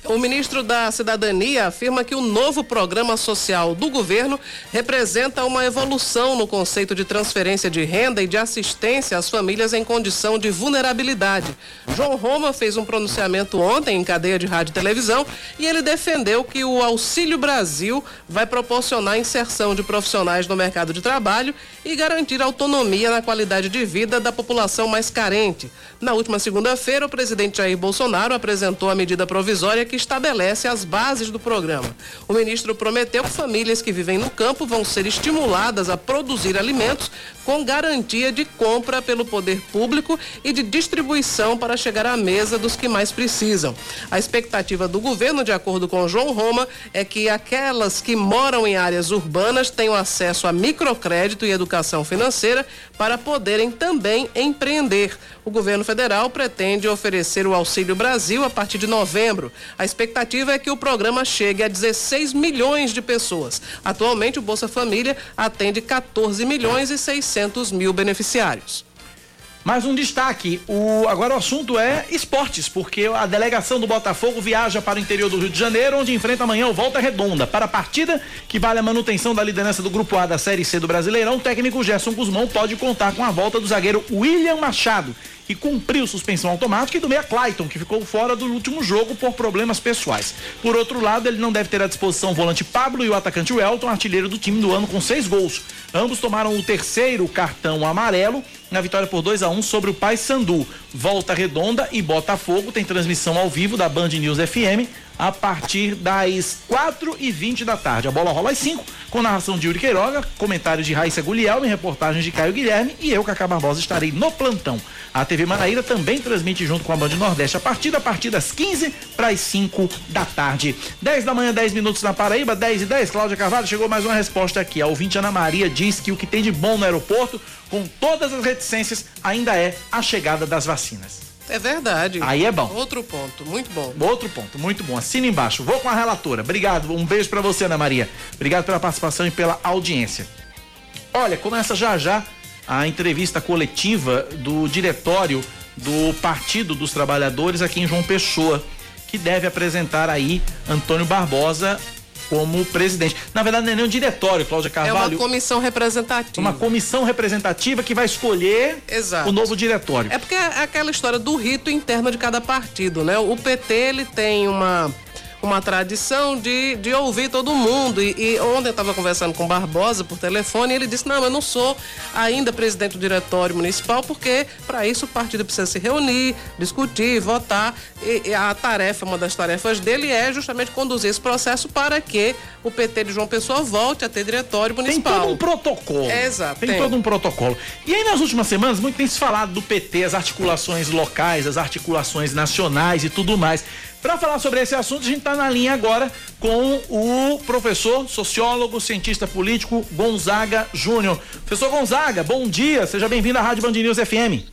O ministro da Cidadania afirma que o novo programa social do governo representa uma evolução no conceito de transferência de renda e de assistência às famílias em condição de vulnerabilidade. João Roma fez um pronunciamento ontem em cadeia de rádio e televisão e ele defendeu que o Auxílio Brasil vai proporcionar inserção de profissionais no mercado de trabalho e garantir autonomia na qualidade de vida da população mais carente. Na última segunda-feira, o presidente Jair Bolsonaro apresentou a medida provisória que estabelece as bases do programa. O ministro prometeu que famílias que vivem no campo vão ser estimuladas a produzir alimentos com garantia de compra pelo poder público e de distribuição para chegar à mesa dos que mais precisam. A expectativa do governo, de acordo com João Roma, é que aquelas que moram em áreas urbanas tenham acesso a microcrédito e educação financeira para poderem também empreender. O governo federal pretende oferecer o Auxílio Brasil a partir de novembro. A expectativa é que o programa chegue a 16 milhões de pessoas. Atualmente, o Bolsa Família atende 14 milhões e 600 mil beneficiários. Mais um destaque. O, agora o assunto é esportes, porque a delegação do Botafogo viaja para o interior do Rio de Janeiro, onde enfrenta amanhã o Volta Redonda. Para a partida que vale a manutenção da liderança do Grupo A da Série C do Brasileirão, o técnico Gerson Guzmão pode contar com a volta do zagueiro William Machado, que cumpriu suspensão automática, e do meia Clayton, que ficou fora do último jogo por problemas pessoais. Por outro lado, ele não deve ter à disposição o volante Pablo e o atacante Welton, artilheiro do time do ano com seis gols. Ambos tomaram o terceiro cartão amarelo na vitória por 2 a 1 um sobre o Paysandu. Volta Redonda e Botafogo tem transmissão ao vivo da Band News FM a partir das 4 e 20 da tarde. A bola rola às 5, com narração de Yuri Queiroga, comentários de Raíssa Gulielme, reportagens de Caio Guilherme e eu, Cacá Barbosa, estarei no plantão. A TV Manaíra também transmite junto com a Band Nordeste a partir da partir das 15 para as 5 da tarde. 10 da manhã, 10 minutos na Paraíba, 10 e 10. Cláudia Carvalho chegou mais uma resposta aqui. A ouvinte Ana Maria diz que o que tem de bom no aeroporto, com todas as reticências, ainda é a chegada das vacinas. É verdade. Aí é bom. Outro ponto, muito bom. Outro ponto, muito bom. Assina embaixo. Vou com a relatora. Obrigado. Um beijo para você, Ana Maria. Obrigado pela participação e pela audiência. Olha, começa já já a entrevista coletiva do diretório do Partido dos Trabalhadores aqui em João Pessoa, que deve apresentar aí Antônio Barbosa como presidente. Na verdade, não é nem um diretório, Cláudia Carvalho. É uma comissão representativa. Uma comissão representativa que vai escolher Exato. o novo diretório. É porque é aquela história do rito interno de cada partido, né? O PT, ele tem uma uma tradição de, de ouvir todo mundo. E, e ontem eu estava conversando com Barbosa por telefone e ele disse: Não, eu não sou ainda presidente do diretório municipal, porque para isso o partido precisa se reunir, discutir, votar. E, e, a tarefa, uma das tarefas dele é justamente conduzir esse processo para que o PT de João Pessoa volte a ter diretório municipal. Tem todo um protocolo. É, exato. Tem, tem, todo um protocolo. E aí nas últimas semanas muito tem se falado do PT, as articulações locais, as articulações nacionais e tudo mais. Para falar sobre esse assunto, a gente está na linha agora com o professor, sociólogo, cientista político Gonzaga Júnior. Professor Gonzaga, bom dia, seja bem-vindo à Rádio Band News FM.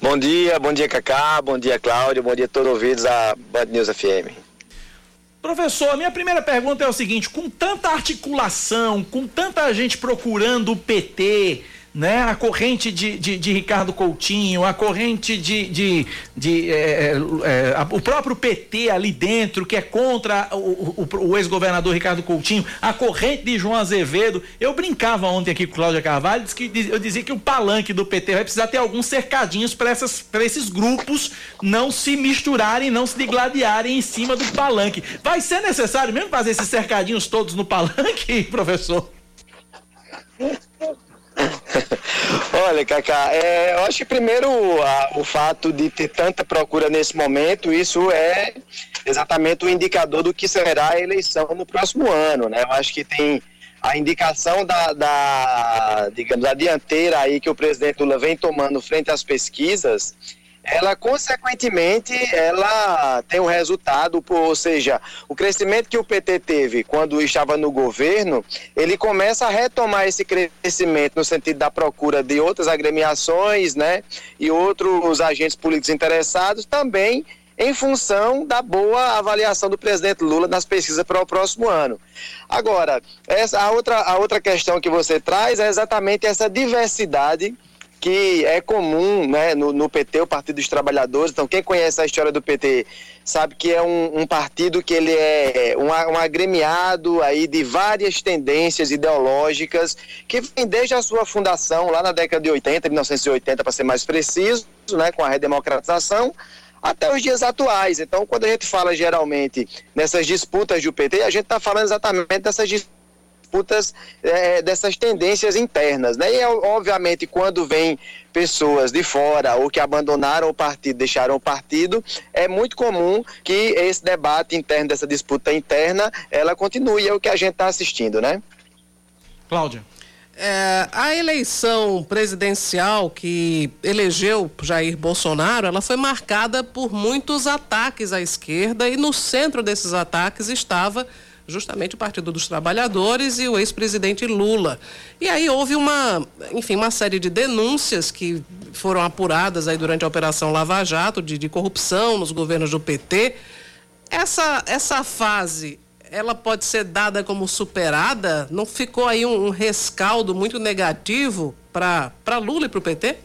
Bom dia, bom dia Cacá, bom dia Cláudio, bom dia a todos ouvidos da Band News FM. Professor, a minha primeira pergunta é o seguinte: com tanta articulação, com tanta gente procurando o PT, né? A corrente de, de, de, Ricardo Coutinho, a corrente de, de, de é, é, é o próprio PT ali dentro, que é contra o, o, o ex-governador Ricardo Coutinho, a corrente de João Azevedo. Eu brincava ontem aqui com Cláudia Carvalho, que, eu dizia que o palanque do PT vai precisar ter alguns cercadinhos para esses grupos não se misturarem, não se digladiarem em cima do palanque. Vai ser necessário mesmo fazer esses cercadinhos todos no palanque, professor? Olha, Cacá, é, eu acho que primeiro a, o fato de ter tanta procura nesse momento, isso é exatamente o indicador do que será a eleição no próximo ano, né? Eu acho que tem a indicação da, da digamos, a dianteira aí que o presidente Lula vem tomando frente às pesquisas, ela consequentemente ela tem um resultado, ou seja, o crescimento que o PT teve quando estava no governo, ele começa a retomar esse crescimento no sentido da procura de outras agremiações, né, e outros agentes políticos interessados também em função da boa avaliação do presidente Lula nas pesquisas para o próximo ano. Agora, essa, a, outra, a outra questão que você traz é exatamente essa diversidade que é comum né, no, no, PT, o Partido dos Trabalhadores. Então, quem conhece a história do PT sabe que é um, um partido que ele é um, um, agremiado aí de várias tendências ideológicas que vem desde a sua fundação lá na década de 80, 1980 para ser mais preciso, né, com a redemocratização, até os dias atuais. Então, quando a gente fala geralmente nessas disputas do PT, a gente está falando exatamente dessas disputas disputas é, dessas tendências internas, né? E obviamente quando vem pessoas de fora ou que abandonaram o partido, deixaram o partido, é muito comum que esse debate interno dessa disputa interna ela continue, é o que a gente está assistindo, né? Cláudia. É, a eleição presidencial que elegeu Jair Bolsonaro, ela foi marcada por muitos ataques à esquerda e no centro desses ataques estava justamente o Partido dos Trabalhadores e o ex-presidente Lula. E aí houve uma, enfim, uma série de denúncias que foram apuradas aí durante a Operação Lava Jato de, de corrupção nos governos do PT. Essa, essa fase ela pode ser dada como superada? Não ficou aí um, um rescaldo muito negativo para Lula e para o PT?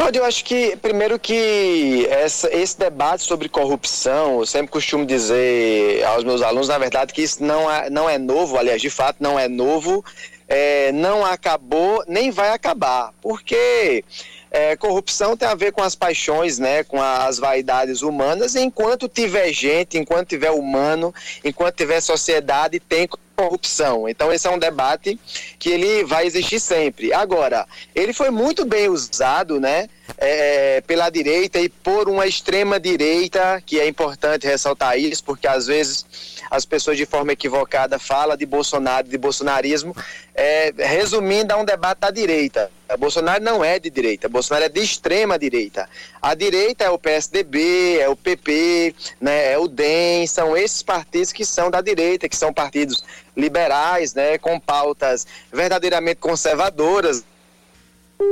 Cláudio, eu acho que, primeiro que essa, esse debate sobre corrupção, eu sempre costumo dizer aos meus alunos, na verdade, que isso não é, não é novo, aliás, de fato, não é novo, é, não acabou, nem vai acabar, porque é, corrupção tem a ver com as paixões, né, com as vaidades humanas, e enquanto tiver gente, enquanto tiver humano, enquanto tiver sociedade, tem corrupção. Então esse é um debate que ele vai existir sempre. Agora, ele foi muito bem usado, né, é, pela direita e por uma extrema direita, que é importante ressaltar isso, porque às vezes as pessoas de forma equivocada falam de Bolsonaro, de bolsonarismo, é, resumindo a um debate da direita. Bolsonaro não é de direita, Bolsonaro é de extrema direita. A direita é o PSDB, é o PP, né, é o DEM, são esses partidos que são da direita, que são partidos liberais, né, com pautas verdadeiramente conservadoras,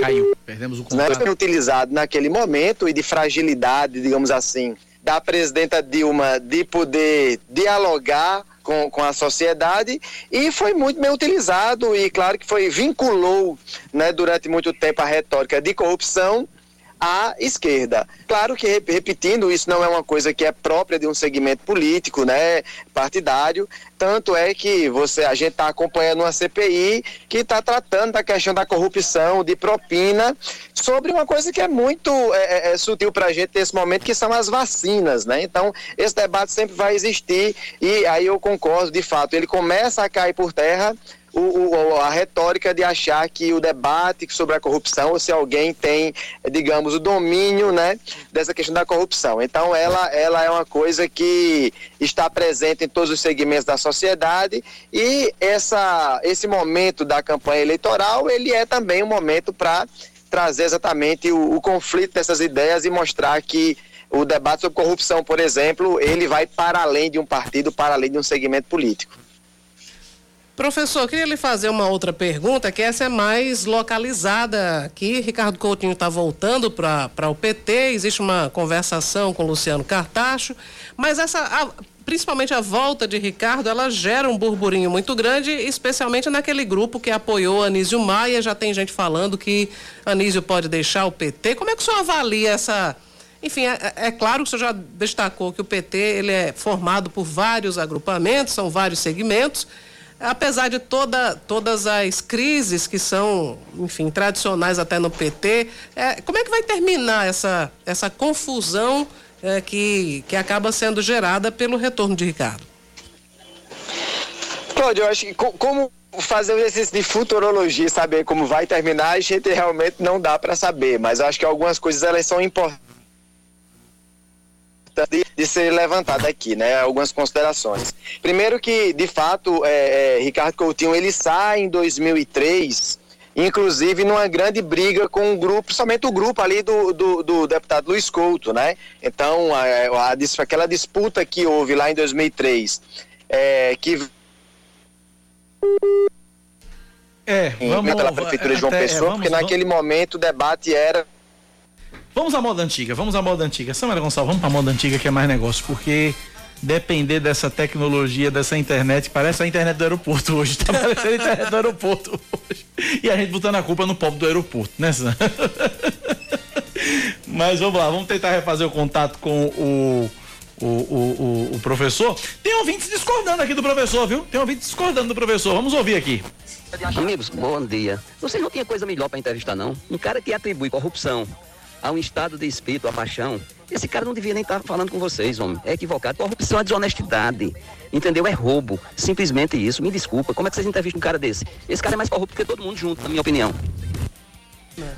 Caiu, perdemos o contato. Né, utilizado naquele momento e de fragilidade, digamos assim, da presidenta Dilma de poder dialogar com, com a sociedade e foi muito bem utilizado e claro que foi vinculou né, durante muito tempo a retórica de corrupção à esquerda. Claro que, repetindo, isso não é uma coisa que é própria de um segmento político, né, partidário, tanto é que você, a gente está acompanhando uma CPI que está tratando da questão da corrupção, de propina, sobre uma coisa que é muito é, é, é sutil para a gente nesse momento, que são as vacinas, né? Então, esse debate sempre vai existir e aí eu concordo, de fato, ele começa a cair por terra o, o, a retórica de achar que o debate sobre a corrupção, ou se alguém tem, digamos, o domínio né, dessa questão da corrupção. Então, ela, ela é uma coisa que está presente em todos os segmentos da sociedade e essa, esse momento da campanha eleitoral, ele é também um momento para trazer exatamente o, o conflito dessas ideias e mostrar que o debate sobre corrupção, por exemplo, ele vai para além de um partido, para além de um segmento político. Professor, queria lhe fazer uma outra pergunta, que essa é mais localizada aqui. Ricardo Coutinho está voltando para o PT, existe uma conversação com Luciano Cartacho, mas essa. A, principalmente a volta de Ricardo, ela gera um burburinho muito grande, especialmente naquele grupo que apoiou Anísio Maia. Já tem gente falando que Anísio pode deixar o PT. Como é que o senhor avalia essa. Enfim, é, é claro que o senhor já destacou que o PT ele é formado por vários agrupamentos, são vários segmentos apesar de toda, todas as crises que são, enfim, tradicionais até no PT, é, como é que vai terminar essa, essa confusão é, que, que acaba sendo gerada pelo retorno de Ricardo? Cláudio, eu acho que como fazer um exercício de futurologia, saber como vai terminar, a gente realmente não dá para saber, mas acho que algumas coisas elas são importantes de, de ser levantada aqui, né? Algumas considerações. Primeiro que, de fato, é, é, Ricardo Coutinho, ele sai em 2003 inclusive numa grande briga com o grupo, somente o grupo ali do, do, do deputado Luiz Couto, né? Então, a, a, aquela disputa que houve lá em 2003, é, que é, vamos, pela prefeitura de João até, Pessoa, é, porque naquele momento o debate era Vamos à moda antiga, vamos à moda antiga. Samara Gonçalves, vamos pra moda antiga que é mais negócio, porque depender dessa tecnologia, dessa internet, parece a internet do aeroporto hoje. Tá parecendo a internet do aeroporto hoje. E a gente botando a culpa no povo do aeroporto, né, Sam? Mas vamos lá, vamos tentar refazer o contato com o. O, o, o, o, professor. Tem ouvintes discordando aqui do professor, viu? Tem ouvintes discordando do professor. Vamos ouvir aqui. Amigos, bom dia. Vocês não tinha coisa melhor para entrevistar, não? Um cara que atribui corrupção, a um estado de espírito, a paixão, esse cara não devia nem estar tá falando com vocês, homem. É equivocado. Corrupção é desonestidade. Entendeu? É roubo. Simplesmente isso. Me desculpa. Como é que vocês entrevistam um cara desse? Esse cara é mais corrupto que todo mundo junto, na minha opinião.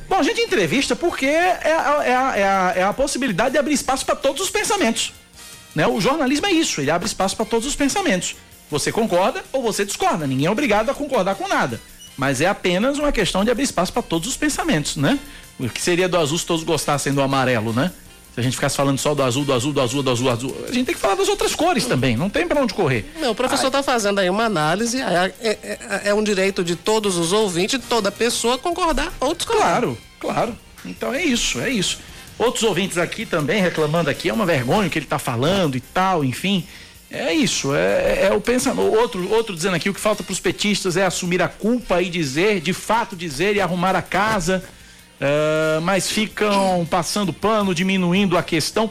Bom, a gente entrevista porque é a, é é a, é a possibilidade de abrir espaço para todos os pensamentos. Né? O jornalismo é isso, ele abre espaço para todos os pensamentos. Você concorda ou você discorda. Ninguém é obrigado a concordar com nada. Mas é apenas uma questão de abrir espaço para todos os pensamentos, né? O que seria do azul se todos gostassem do amarelo, né? Se a gente ficasse falando só do azul, do azul, do azul, do azul, do azul, a gente tem que falar das outras cores também, não tem para onde correr. Não, o professor está fazendo aí uma análise, é, é, é, é, um direito de todos os ouvintes, de toda pessoa concordar ou discordar. Claro, claro. Então é isso, é isso. Outros ouvintes aqui também reclamando aqui, é uma vergonha o que ele está falando e tal, enfim. É isso, é, é o pensamento. Outro, outro dizendo aqui, o que falta para os petistas é assumir a culpa e dizer, de fato dizer e arrumar a casa. Uh, mas ficam passando pano, diminuindo a questão.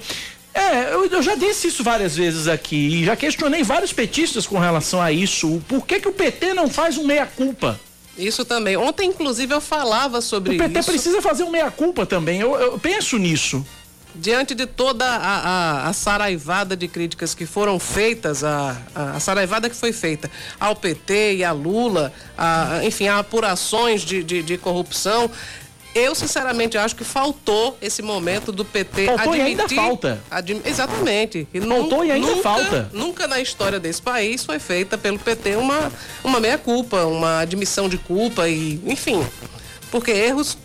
É, eu, eu, já disse isso várias vezes aqui e já questionei vários petistas com relação a isso. Por que, que o PT não faz um meia-culpa? Isso também. Ontem, inclusive, eu falava sobre isso. O PT isso. precisa fazer um meia-culpa também. Eu, eu, penso nisso. diante de toda a, a, a, saraivada de críticas que foram feitas, a, a, a, saraivada que foi feita ao PT e a Lula, a, enfim, a apurações de, de, de corrupção, eu, sinceramente, acho que faltou esse momento do PT faltou admitir... e ainda falta. Admi, exatamente. E faltou e ainda nunca, falta. Nunca na história desse país foi feita pelo PT uma, uma meia-culpa, uma admissão de culpa e, enfim... Porque erros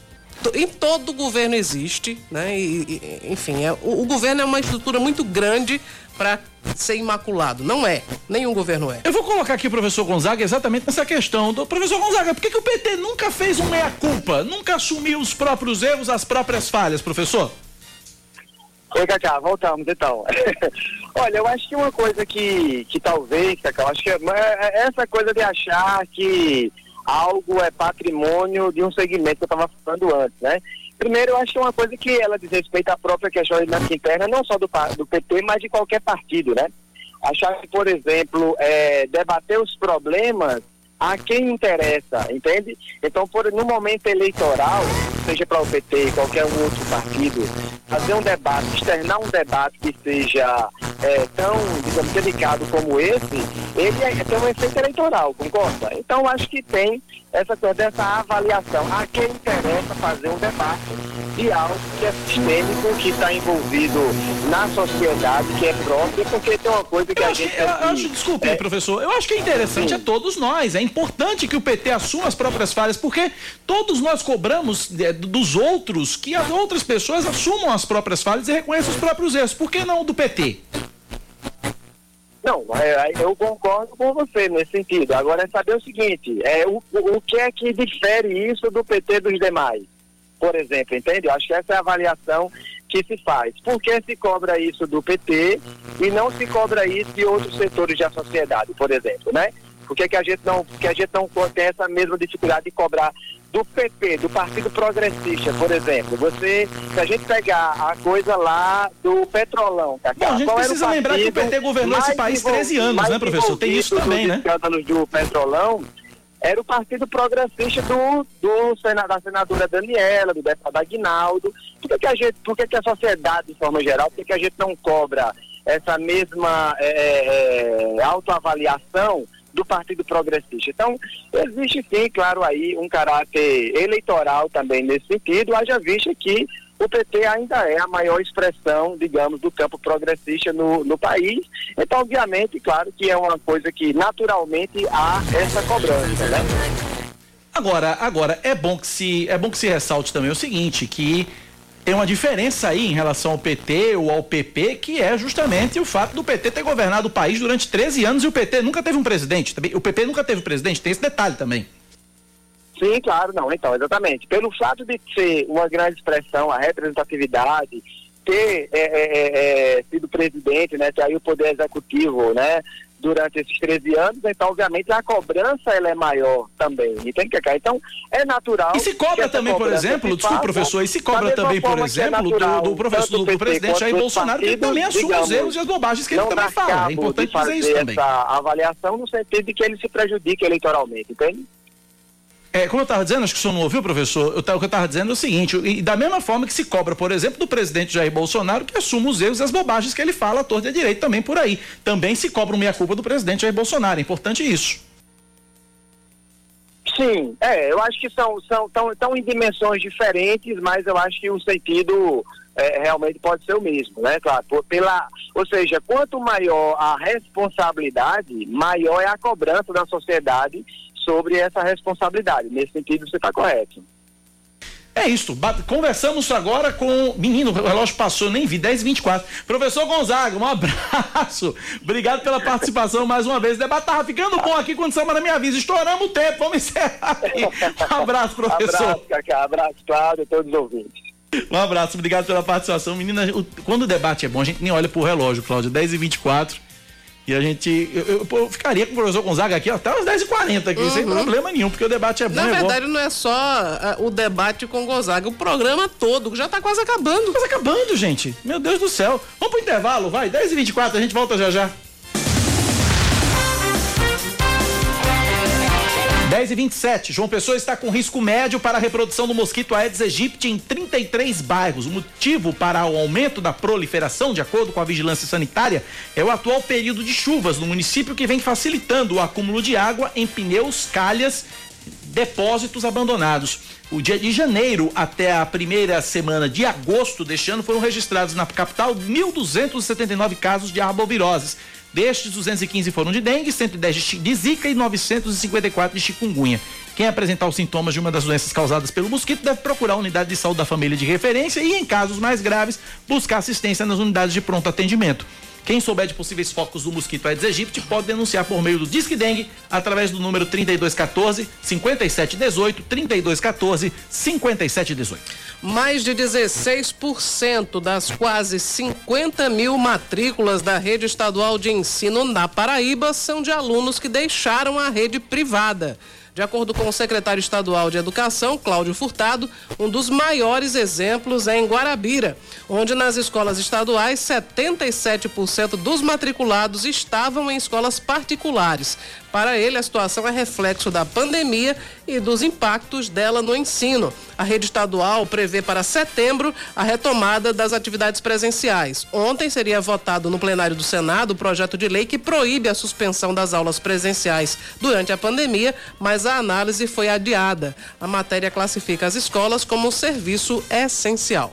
em todo o governo existe, né? E, e, enfim, é, o, o, governo é uma estrutura muito grande para ser imaculado. Não é. Nenhum governo é. Eu vou colocar aqui o professor Gonzaga exatamente nessa questão. Do professor Gonzaga, por que, que o PT nunca fez um meia-culpa? Nunca assumiu os próprios erros, as próprias falhas, professor? Oi, Cacá, voltamos então. Olha, eu acho que uma coisa que, que talvez, Cacá, eu acho que é, é essa coisa de achar que algo é patrimônio de um segmento que eu estava falando antes, né? Primeiro, eu acho que é uma coisa que ela diz respeito à própria questão interna, não só do, do PT, mas de qualquer partido, né? Achar que, por exemplo, é, debater os problemas a quem interessa, entende? Então, por, no momento eleitoral, seja para o PT, qualquer um outro partido, fazer um debate, externar um debate que seja é, tão, digamos, delicado como esse, ele é, tem um efeito eleitoral, concorda? Então, acho que tem essa coisa dessa avaliação. A quem interessa fazer um debate de algo que é sistêmico, que está envolvido na sociedade, que é próprio, porque tem uma coisa que eu a acho, gente. Eu, eu acho, desculpe, é, professor, eu acho que é interessante sim. a todos nós. É importante que o PT assuma as próprias falhas, porque todos nós cobramos é, dos outros que as outras pessoas assumam as próprias falhas e reconheçam os próprios erros. Por que não do PT? Não, é, eu concordo com você nesse sentido. Agora é saber o seguinte, é, o, o que é que difere isso do PT dos demais? Por exemplo, entende? Eu acho que essa é a avaliação que se faz. Por que se cobra isso do PT e não se cobra isso de outros setores da sociedade, por exemplo, né? Por que, que a gente não, que a gente não tem essa mesma dificuldade de cobrar do PP, do Partido Progressista, por exemplo, você, se a gente pegar a coisa lá do Petrolão, tá? Bom, a gente precisa lembrar que o PT governou esse país 13 anos, né, professor? Tem isso também, né? escândalos do Petrolão, era o Partido Progressista do, do da senadora Daniela, do deputado Aguinaldo. Por que, que a gente, por que, que a sociedade, de forma geral, por que, que a gente não cobra essa mesma é, é, autoavaliação do Partido Progressista. Então, existe sim, claro, aí um caráter eleitoral também nesse sentido, haja vista que o PT ainda é a maior expressão, digamos, do campo progressista no, no país. Então, obviamente, claro que é uma coisa que naturalmente há essa cobrança, né? Agora, agora é bom que se é bom que se ressalte também o seguinte, que tem uma diferença aí em relação ao PT ou ao PP, que é justamente o fato do PT ter governado o país durante 13 anos e o PT nunca teve um presidente. O PP nunca teve presidente, tem esse detalhe também. Sim, claro, não, então, exatamente. Pelo fato de ser uma grande expressão, a representatividade, ter é, é, é, é sido presidente, né, ter aí o poder executivo, né, durante esses 13 anos, então obviamente a cobrança ela é maior também, entende que Então é natural. E se cobra também, por exemplo, desculpe professor, e se cobra também, por é exemplo, é natural, do, do, professor, do, do presidente Jair Bolsonaro, que também assume os erros e as bobagens que ele também fala. É importante dizer isso também. avaliação no sentido de que ele se prejudique eleitoralmente, entende? É, como eu estava dizendo, acho que o senhor não ouviu, professor, eu, o que eu estava dizendo é o seguinte, e da mesma forma que se cobra, por exemplo, do presidente Jair Bolsonaro, que assume os erros e as bobagens que ele fala à torta e direito também por aí. Também se cobra uma culpa do presidente Jair Bolsonaro, é importante isso. Sim, é, eu acho que são, são tão, tão em dimensões diferentes, mas eu acho que o sentido é, realmente pode ser o mesmo, né? Claro, por, pela, ou seja, quanto maior a responsabilidade, maior é a cobrança da sociedade sobre essa responsabilidade. Nesse sentido, você está correto. É isso. Conversamos agora com. Menino, o relógio passou, nem vi, 10 24 Professor Gonzaga, um abraço. Obrigado pela participação mais uma vez. O debate tava ficando bom aqui quando Samba na minha visa. Estouramos o tempo, vamos encerrar aqui. Um abraço, professor. Abraço, Cacá. Abraço, Cláudio, todos os ouvintes. Um abraço, obrigado pela participação. Menina, quando o debate é bom, a gente nem olha pro relógio, Cláudio. 10 e 24 e a gente. Eu, eu, ficaria com o professor Gonzaga aqui até umas 10h40 aqui, uhum. sem problema nenhum, porque o debate é bom. Na é verdade, bom. não é só uh, o debate com o Gonzaga, o programa todo, já tá quase acabando. Quase acabando, gente. Meu Deus do céu. Vamos pro intervalo, vai. 10h24, a gente volta já já. 10 e 27 João Pessoa está com risco médio para a reprodução do mosquito Aedes aegypti em 33 bairros. O motivo para o aumento da proliferação, de acordo com a vigilância sanitária, é o atual período de chuvas no município que vem facilitando o acúmulo de água em pneus, calhas, depósitos abandonados. O dia de janeiro até a primeira semana de agosto deste ano foram registrados na capital 1.279 casos de arboviroses Destes, 215 foram de dengue, 110 de zika e 954 de chikungunya. Quem apresentar os sintomas de uma das doenças causadas pelo mosquito deve procurar a unidade de saúde da família de referência e, em casos mais graves, buscar assistência nas unidades de pronto atendimento. Quem souber de possíveis focos do mosquito Aedes aegypti pode denunciar por meio do Disque Dengue através do número 3214 5718 3214 5718. Mais de 16% das quase 50 mil matrículas da rede estadual de ensino na Paraíba são de alunos que deixaram a rede privada. De acordo com o secretário estadual de Educação, Cláudio Furtado, um dos maiores exemplos é em Guarabira, onde nas escolas estaduais 77% dos matriculados estavam em escolas particulares. Para ele, a situação é reflexo da pandemia e dos impactos dela no ensino. A rede estadual prevê para setembro a retomada das atividades presenciais. Ontem seria votado no plenário do Senado o projeto de lei que proíbe a suspensão das aulas presenciais durante a pandemia, mas a análise foi adiada. A matéria classifica as escolas como serviço essencial.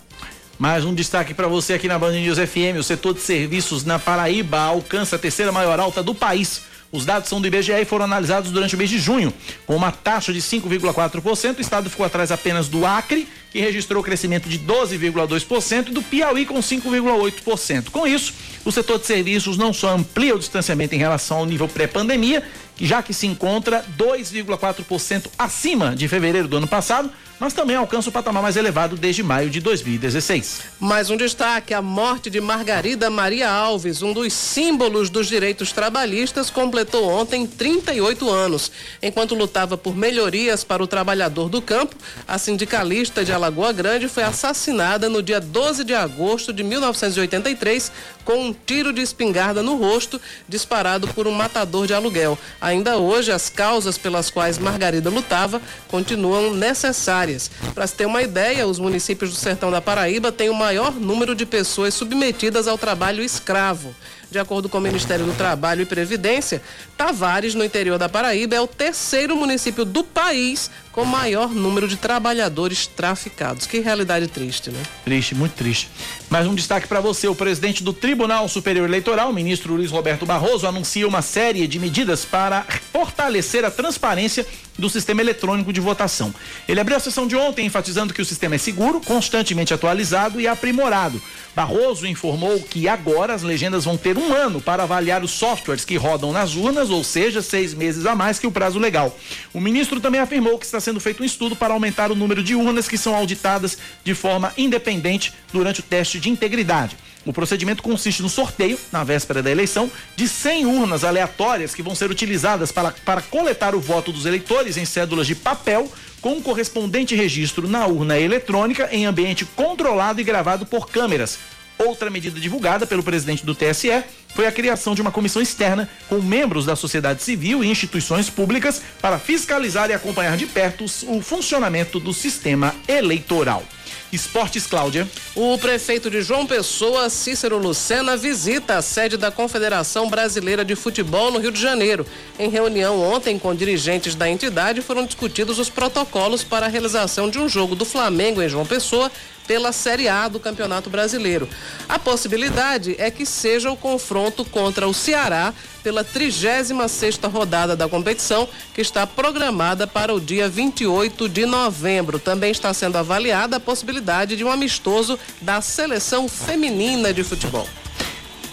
Mais um destaque para você aqui na Band News FM. O setor de serviços na Paraíba alcança a terceira maior alta do país os dados são do IBGE e foram analisados durante o mês de junho. Com uma taxa de 5,4%, o estado ficou atrás apenas do Acre, que registrou crescimento de 12,2%, e do Piauí com 5,8%. Com isso, o setor de serviços não só amplia o distanciamento em relação ao nível pré-pandemia, já que se encontra 2,4% acima de fevereiro do ano passado, mas também alcança o patamar mais elevado desde maio de 2016. Mais um destaque: a morte de Margarida Maria Alves, um dos símbolos dos direitos trabalhistas, completou ontem 38 anos. Enquanto lutava por melhorias para o trabalhador do campo, a sindicalista de Alagoa Grande foi assassinada no dia 12 de agosto de 1983 com um tiro de espingarda no rosto disparado por um matador de aluguel. Ainda hoje, as causas pelas quais Margarida lutava continuam necessárias para se ter uma ideia, os municípios do sertão da Paraíba têm o maior número de pessoas submetidas ao trabalho escravo. De acordo com o Ministério do Trabalho e Previdência, Tavares, no interior da Paraíba, é o terceiro município do país com maior número de trabalhadores traficados. Que realidade triste, né? Triste, muito triste. Mais um destaque para você: o presidente do Tribunal Superior Eleitoral, ministro Luiz Roberto Barroso, anuncia uma série de medidas para fortalecer a transparência do sistema eletrônico de votação. Ele abriu a sessão de ontem enfatizando que o sistema é seguro, constantemente atualizado e aprimorado. Barroso informou que agora as legendas vão ter um ano para avaliar os softwares que rodam nas urnas, ou seja, seis meses a mais que o prazo legal. O ministro também afirmou que está sendo feito um estudo para aumentar o número de urnas que são auditadas de forma independente durante o teste de integridade. O procedimento consiste no sorteio, na véspera da eleição, de 100 urnas aleatórias que vão ser utilizadas para, para coletar o voto dos eleitores em cédulas de papel, com um correspondente registro na urna eletrônica em ambiente controlado e gravado por câmeras. Outra medida divulgada pelo presidente do TSE foi a criação de uma comissão externa com membros da sociedade civil e instituições públicas para fiscalizar e acompanhar de perto o funcionamento do sistema eleitoral. Esportes, Cláudia. O prefeito de João Pessoa, Cícero Lucena, visita a sede da Confederação Brasileira de Futebol no Rio de Janeiro. Em reunião ontem com dirigentes da entidade, foram discutidos os protocolos para a realização de um jogo do Flamengo em João Pessoa pela Série A do Campeonato Brasileiro. A possibilidade é que seja o confronto contra o Ceará pela 36ª rodada da competição, que está programada para o dia 28 de novembro. Também está sendo avaliada a possibilidade de um amistoso da seleção feminina de futebol.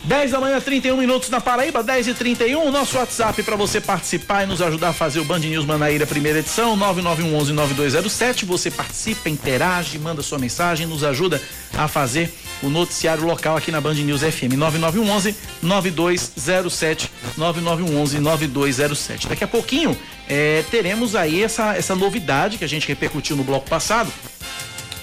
10 da manhã, 31 minutos na Paraíba, 10 e 31 Nosso WhatsApp para você participar e nos ajudar a fazer o Band News Manaíra, primeira edição, 991119207. Você participa, interage, manda sua mensagem, nos ajuda a fazer o noticiário local aqui na Band News FM. 9911 9207 9911 9207. Daqui a pouquinho é, teremos aí essa, essa novidade que a gente repercutiu no bloco passado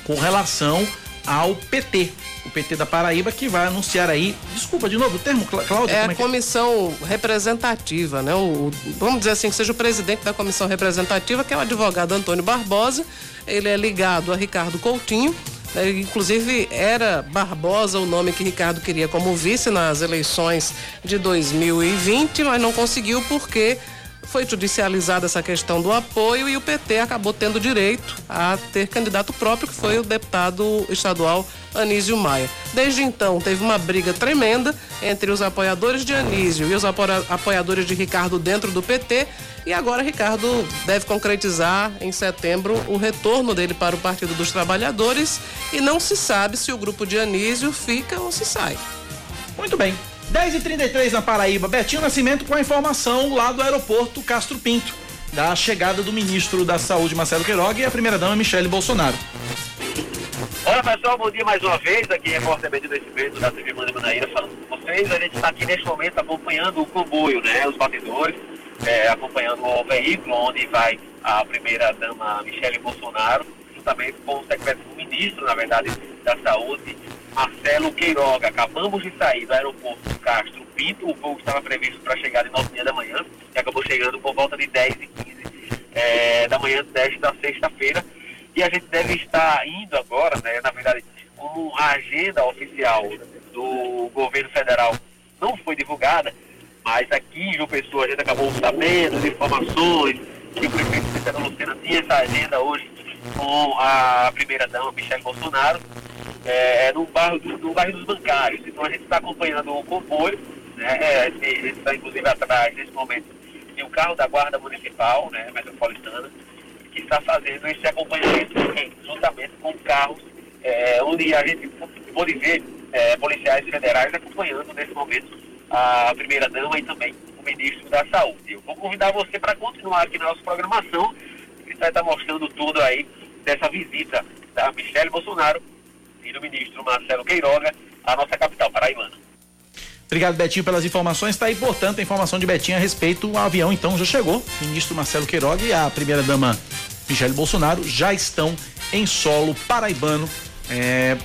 com relação ao PT PT da Paraíba, que vai anunciar aí, desculpa de novo o termo, Cláudia? É é a que... comissão representativa, né? O, vamos dizer assim, que seja o presidente da comissão representativa, que é o advogado Antônio Barbosa. Ele é ligado a Ricardo Coutinho. Né? Inclusive, era Barbosa o nome que Ricardo queria como vice nas eleições de 2020, mas não conseguiu porque foi judicializada essa questão do apoio e o PT acabou tendo direito a ter candidato próprio, que foi o deputado estadual Anísio Maia. Desde então, teve uma briga tremenda entre os apoiadores de Anísio e os apoiadores de Ricardo dentro do PT. E agora Ricardo deve concretizar em setembro o retorno dele para o Partido dos Trabalhadores e não se sabe se o grupo de Anísio fica ou se sai. Muito bem. 10h33 na Paraíba. Betinho Nascimento com a informação lá do aeroporto Castro Pinto, da chegada do ministro da Saúde, Marcelo Queiroga, e a primeira-dama, Michele Bolsonaro. Olá pessoal, bom dia mais uma vez. Aqui é Repórter Betinho Nascimento da TV Manda Manaíra falando com vocês. A gente está aqui neste momento acompanhando o comboio, né? Os batedores, é, acompanhando o veículo onde vai a primeira-dama Michele Bolsonaro, juntamente com o secretário ministro, na verdade, da Saúde, Marcelo Queiroga. Acabamos de sair do aeroporto Castro Pinto. O voo estava previsto para chegar de 9 da manhã e acabou chegando por volta de 10 e 15 é, da manhã desta sexta-feira. E a gente deve estar indo agora, né, na verdade, como a agenda oficial do governo federal não foi divulgada, mas aqui em João Pessoa a gente acabou sabendo de informações que o prefeito Lucena tinha essa agenda hoje com a primeira-dama, Michelle Bolsonaro, é, é, no, bairro, no bairro dos bancários. Então a gente está acompanhando o comboio, né? É, ele está inclusive atrás, nesse momento, de um carro da Guarda Municipal, né, metropolitana, que está fazendo esse acompanhamento juntamente com carros, é, onde a gente pode ver é, policiais federais acompanhando nesse momento a primeira-dama e também o ministro da Saúde. Eu vou convidar você para continuar aqui na nossa programação, que vai estar mostrando tudo aí dessa visita da Michelle Bolsonaro e do ministro Marcelo Queiroga à nossa capital paraibana. Obrigado, Betinho, pelas informações. Está aí, portanto, a informação de Betinho a respeito. O avião, então, já chegou. O ministro Marcelo Queiroga e a primeira-dama Michele Bolsonaro já estão em solo paraibano é,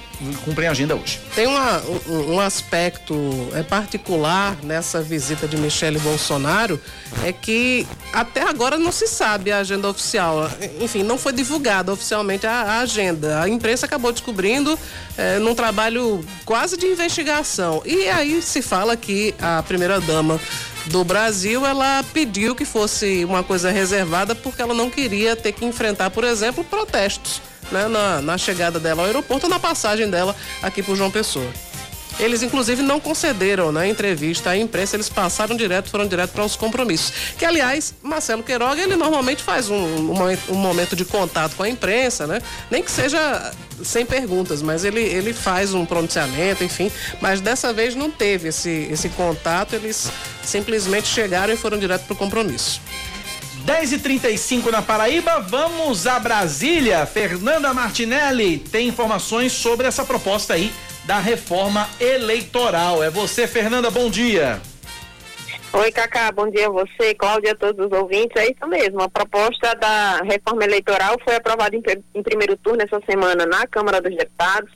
cumprem a agenda hoje. Tem uma, um, aspecto é, particular nessa visita de Michele Bolsonaro, é que até agora não se sabe a agenda oficial. Enfim, não foi divulgada oficialmente a, a agenda. A imprensa acabou descobrindo é, num trabalho quase de investigação. E aí se fala que a primeira-dama do Brasil, ela pediu que fosse uma coisa reservada porque ela não queria ter que enfrentar, por exemplo, protestos né, na, na chegada dela ao aeroporto na passagem dela aqui por João Pessoa. Eles, inclusive, não concederam na né, entrevista à imprensa, eles passaram direto, foram direto para os compromissos. Que, aliás, Marcelo Queiroga, ele normalmente faz um, um, um, momento de contato com a imprensa, né? Nem que seja sem perguntas, mas ele, ele faz um pronunciamento, enfim. Mas dessa vez não teve esse, esse contato, eles simplesmente chegaram e foram direto para o compromisso. 10 e 35 na Paraíba, vamos a Brasília. Fernanda Martinelli tem informações sobre essa proposta aí da reforma eleitoral. É você, Fernanda, bom dia. Oi, Cacá, bom dia a você, Cláudia, a todos os ouvintes. É isso mesmo, a proposta da reforma eleitoral foi aprovada em, em primeiro turno essa semana na Câmara dos Deputados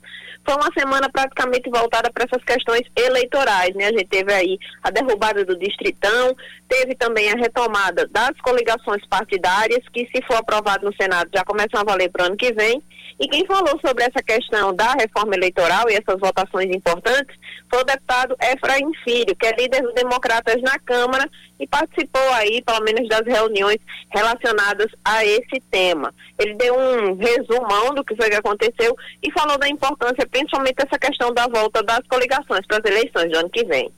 foi uma semana praticamente voltada para essas questões eleitorais, né? A gente teve aí a derrubada do Distritão, teve também a retomada das coligações partidárias, que se for aprovado no Senado já começam a valer para o ano que vem. E quem falou sobre essa questão da reforma eleitoral e essas votações importantes foi o deputado Efraim Filho, que é líder dos democratas na Câmara e participou aí, pelo menos, das reuniões relacionadas a esse tema. Ele deu um resumão do que foi que aconteceu e falou da importância, principalmente essa questão da volta das coligações para as eleições do ano que vem.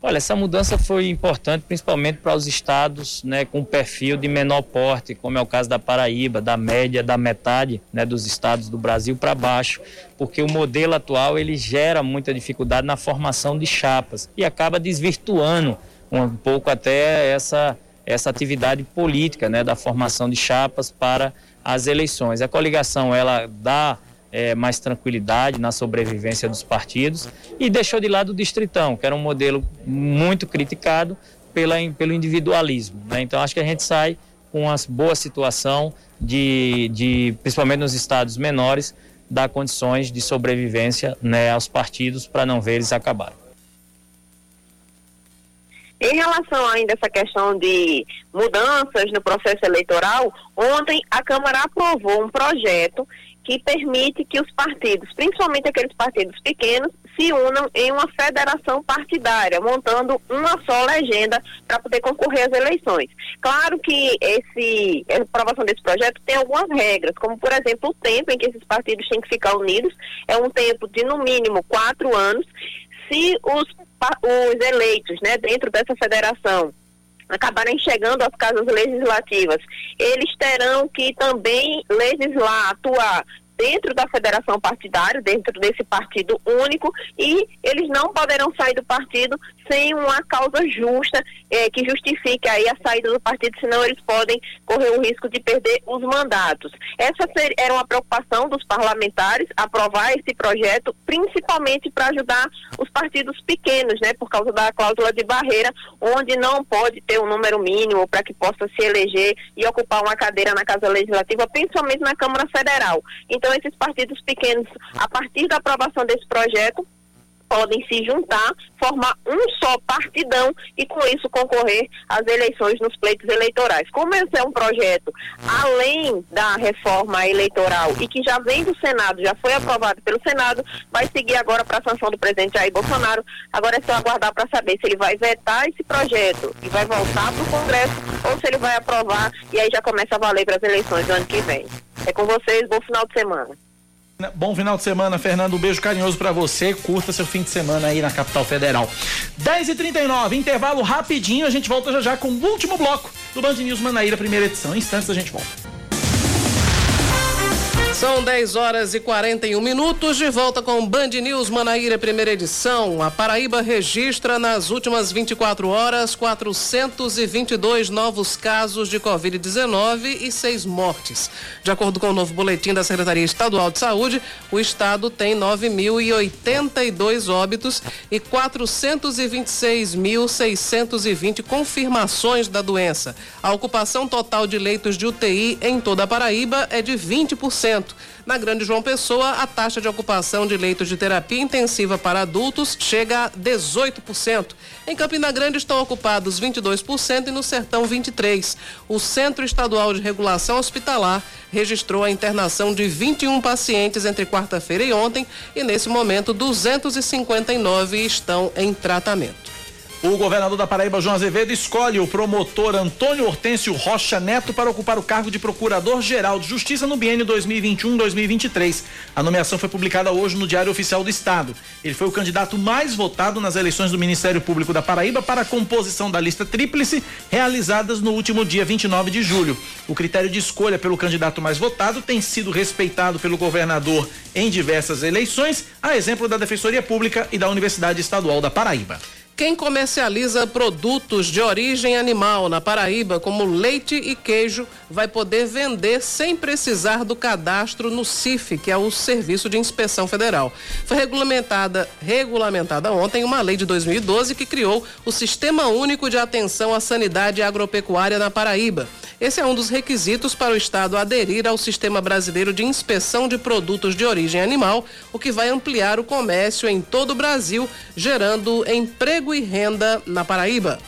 Olha, essa mudança foi importante principalmente para os estados né, com perfil de menor porte, como é o caso da Paraíba, da média, da metade né, dos estados do Brasil para baixo, porque o modelo atual ele gera muita dificuldade na formação de chapas e acaba desvirtuando um pouco até essa, essa atividade política né, da formação de chapas para as eleições. A coligação ela dá é, mais tranquilidade na sobrevivência dos partidos e deixou de lado o distritão, que era um modelo muito criticado pela, pelo individualismo. Né? Então acho que a gente sai com uma boa situação de, de principalmente nos estados menores, dar condições de sobrevivência né, aos partidos para não ver eles acabarem. Em relação ainda a essa questão de mudanças no processo eleitoral, ontem a Câmara aprovou um projeto que permite que os partidos, principalmente aqueles partidos pequenos, se unam em uma federação partidária, montando uma só legenda para poder concorrer às eleições. Claro que esse, a aprovação desse projeto tem algumas regras, como por exemplo o tempo em que esses partidos têm que ficar unidos, é um tempo de no mínimo quatro anos. Se os, os eleitos né, dentro dessa federação acabarem chegando às casas legislativas, eles terão que também legislar, atuar dentro da federação partidária, dentro desse partido único, e eles não poderão sair do partido sem uma causa justa eh, que justifique aí a saída do partido, senão eles podem correr o risco de perder os mandatos. Essa era uma preocupação dos parlamentares, aprovar esse projeto, principalmente para ajudar os partidos pequenos, né, por causa da cláusula de barreira, onde não pode ter um número mínimo para que possa se eleger e ocupar uma cadeira na Casa Legislativa, principalmente na Câmara Federal. Então, esses partidos pequenos, a partir da aprovação desse projeto, podem se juntar, formar um só partidão e com isso concorrer às eleições nos pleitos eleitorais. Como esse é um projeto além da reforma eleitoral e que já vem do Senado, já foi aprovado pelo Senado, vai seguir agora para a sanção do presidente Jair Bolsonaro. Agora é só aguardar para saber se ele vai vetar esse projeto e vai voltar para o Congresso ou se ele vai aprovar e aí já começa a valer para as eleições do ano que vem. É com vocês, bom final de semana. Bom final de semana, Fernando. Um beijo carinhoso para você. Curta seu fim de semana aí na capital federal. 10h39, intervalo rapidinho. A gente volta já já com o último bloco do Band News Manaíra, primeira edição. Em instantes a gente volta. São 10 horas e 41 minutos, de volta com Band News Manaíra, primeira edição. A Paraíba registra nas últimas 24 horas 422 novos casos de Covid-19 e seis mortes. De acordo com o novo boletim da Secretaria Estadual de Saúde, o estado tem 9.082 óbitos e 426.620 confirmações da doença. A ocupação total de leitos de UTI em toda a Paraíba é de 20%. Na Grande João Pessoa, a taxa de ocupação de leitos de terapia intensiva para adultos chega a 18%. Em Campina Grande estão ocupados 22% e no Sertão 23%. O Centro Estadual de Regulação Hospitalar registrou a internação de 21 pacientes entre quarta-feira e ontem e nesse momento 259 estão em tratamento. O governador da Paraíba, João Azevedo, escolhe o promotor Antônio Hortêncio Rocha Neto para ocupar o cargo de Procurador-Geral de Justiça no biênio 2021-2023. A nomeação foi publicada hoje no Diário Oficial do Estado. Ele foi o candidato mais votado nas eleições do Ministério Público da Paraíba para a composição da lista tríplice realizadas no último dia 29 de julho. O critério de escolha pelo candidato mais votado tem sido respeitado pelo governador em diversas eleições, a exemplo da Defensoria Pública e da Universidade Estadual da Paraíba. Quem comercializa produtos de origem animal na Paraíba, como leite e queijo, vai poder vender sem precisar do cadastro no CIF, que é o Serviço de Inspeção Federal. Foi regulamentada, regulamentada ontem uma lei de 2012 que criou o Sistema Único de Atenção à Sanidade Agropecuária na Paraíba. Esse é um dos requisitos para o Estado aderir ao Sistema Brasileiro de Inspeção de Produtos de Origem Animal, o que vai ampliar o comércio em todo o Brasil, gerando emprego e renda na Paraíba.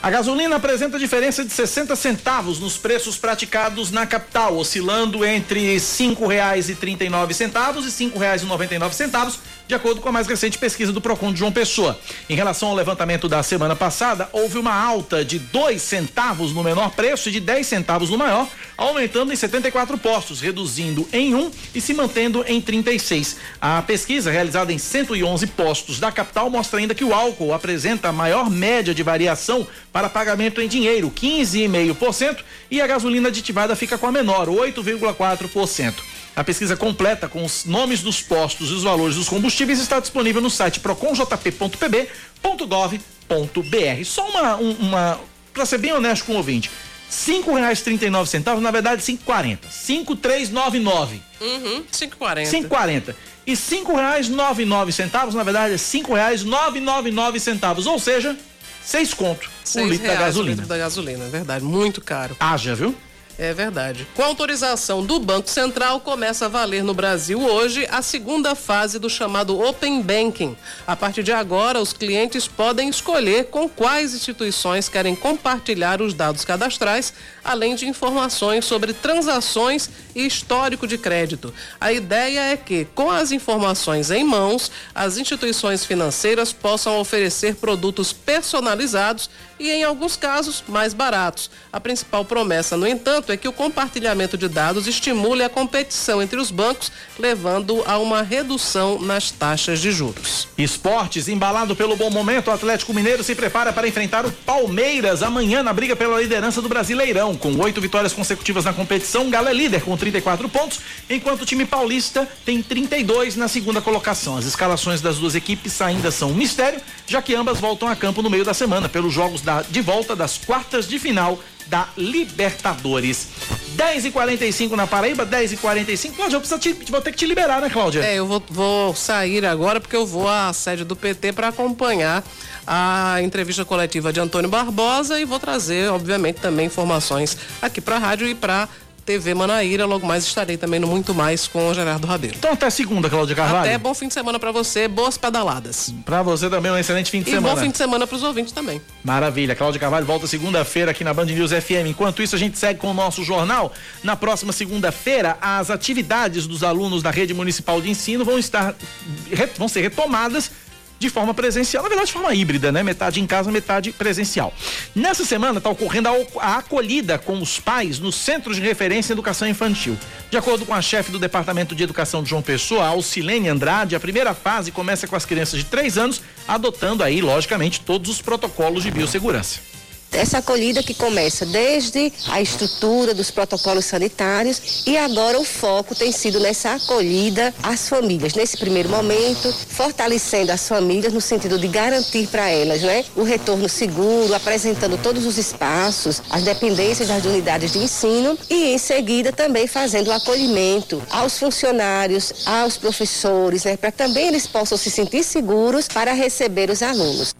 A gasolina apresenta diferença de 60 centavos nos preços praticados na capital, oscilando entre cinco reais e trinta e nove centavos e cinco reais e noventa e nove centavos, de acordo com a mais recente pesquisa do Procon de João Pessoa. Em relação ao levantamento da semana passada, houve uma alta de dois centavos no menor preço e de 10 centavos no maior, aumentando em 74 postos, reduzindo em um e se mantendo em 36. A pesquisa realizada em 111 postos da capital mostra ainda que o álcool apresenta a maior média de variação para pagamento em dinheiro, 15,5%, e a gasolina aditivada fica com a menor, 8,4%. A pesquisa completa com os nomes dos postos e os valores dos combustíveis está disponível no site proconjp.pb.gov.br. Só uma, uma para ser bem honesto com o ouvinte, cinco reais trinta e nove centavos, na verdade cinco quarenta, cinco três nove nove. Uhum, cinco quarenta. Cinco quarenta. E cinco reais nove nove centavos, na verdade é cinco reais nove nove nove centavos, ou seja, seis conto Seis um litro da reais o gasolina. litro da gasolina, é verdade, muito caro. Haja, viu? É verdade. Com autorização do Banco Central, começa a valer no Brasil hoje a segunda fase do chamado Open Banking. A partir de agora, os clientes podem escolher com quais instituições querem compartilhar os dados cadastrais, além de informações sobre transações e histórico de crédito. A ideia é que, com as informações em mãos, as instituições financeiras possam oferecer produtos personalizados e, em alguns casos, mais baratos. A principal promessa, no entanto, é que o compartilhamento de dados estimule a competição entre os bancos, levando a uma redução nas taxas de juros. Esportes, embalado pelo bom momento, o Atlético Mineiro se prepara para enfrentar o Palmeiras amanhã na briga pela liderança do Brasileirão. Com oito vitórias consecutivas na competição, Galo é líder com 34 pontos, enquanto o time paulista tem 32 na segunda colocação. As escalações das duas equipes ainda são um mistério, já que ambas voltam a campo no meio da semana pelos jogos da, de volta das quartas de final da Libertadores. 10 e 45 na Paraíba, 10 e 45 Cláudia, eu preciso te, vou ter que te liberar, né, Cláudia? É, eu vou, vou sair agora porque eu vou à sede do PT para acompanhar a entrevista coletiva de Antônio Barbosa e vou trazer, obviamente, também informações aqui para a rádio e para TV Manaíra. Logo mais estarei também no Muito Mais com o Gerardo Rabeiro. Então até segunda, Cláudia Carvalho. Até bom fim de semana para você, boas pedaladas. Para você também um excelente fim de e semana. E bom fim de semana para os ouvintes também. Maravilha. Cláudia Carvalho volta segunda-feira aqui na Band News FM. Enquanto isso, a gente segue com o nosso jornal. Na próxima segunda-feira, as atividades dos alunos da rede municipal de ensino vão estar vão ser retomadas de forma presencial, na verdade de forma híbrida, né? Metade em casa, metade presencial. Nessa semana está ocorrendo a, acolhida com os pais nos centros de referência em educação infantil. De acordo com a chefe do Departamento de Educação de João Pessoa, Alcilene Andrade, a primeira fase começa com as crianças de 3 anos, adotando aí, logicamente, todos os protocolos de biossegurança. Essa acolhida que começa desde a estrutura dos protocolos sanitários e agora o foco tem sido nessa acolhida às famílias. Nesse primeiro momento, fortalecendo as famílias no sentido de garantir para elas, né, o retorno seguro, apresentando todos os espaços, as dependências das unidades de ensino e em seguida também fazendo o acolhimento aos funcionários, aos professores, né, para também eles possam se sentir seguros para receber os alunos.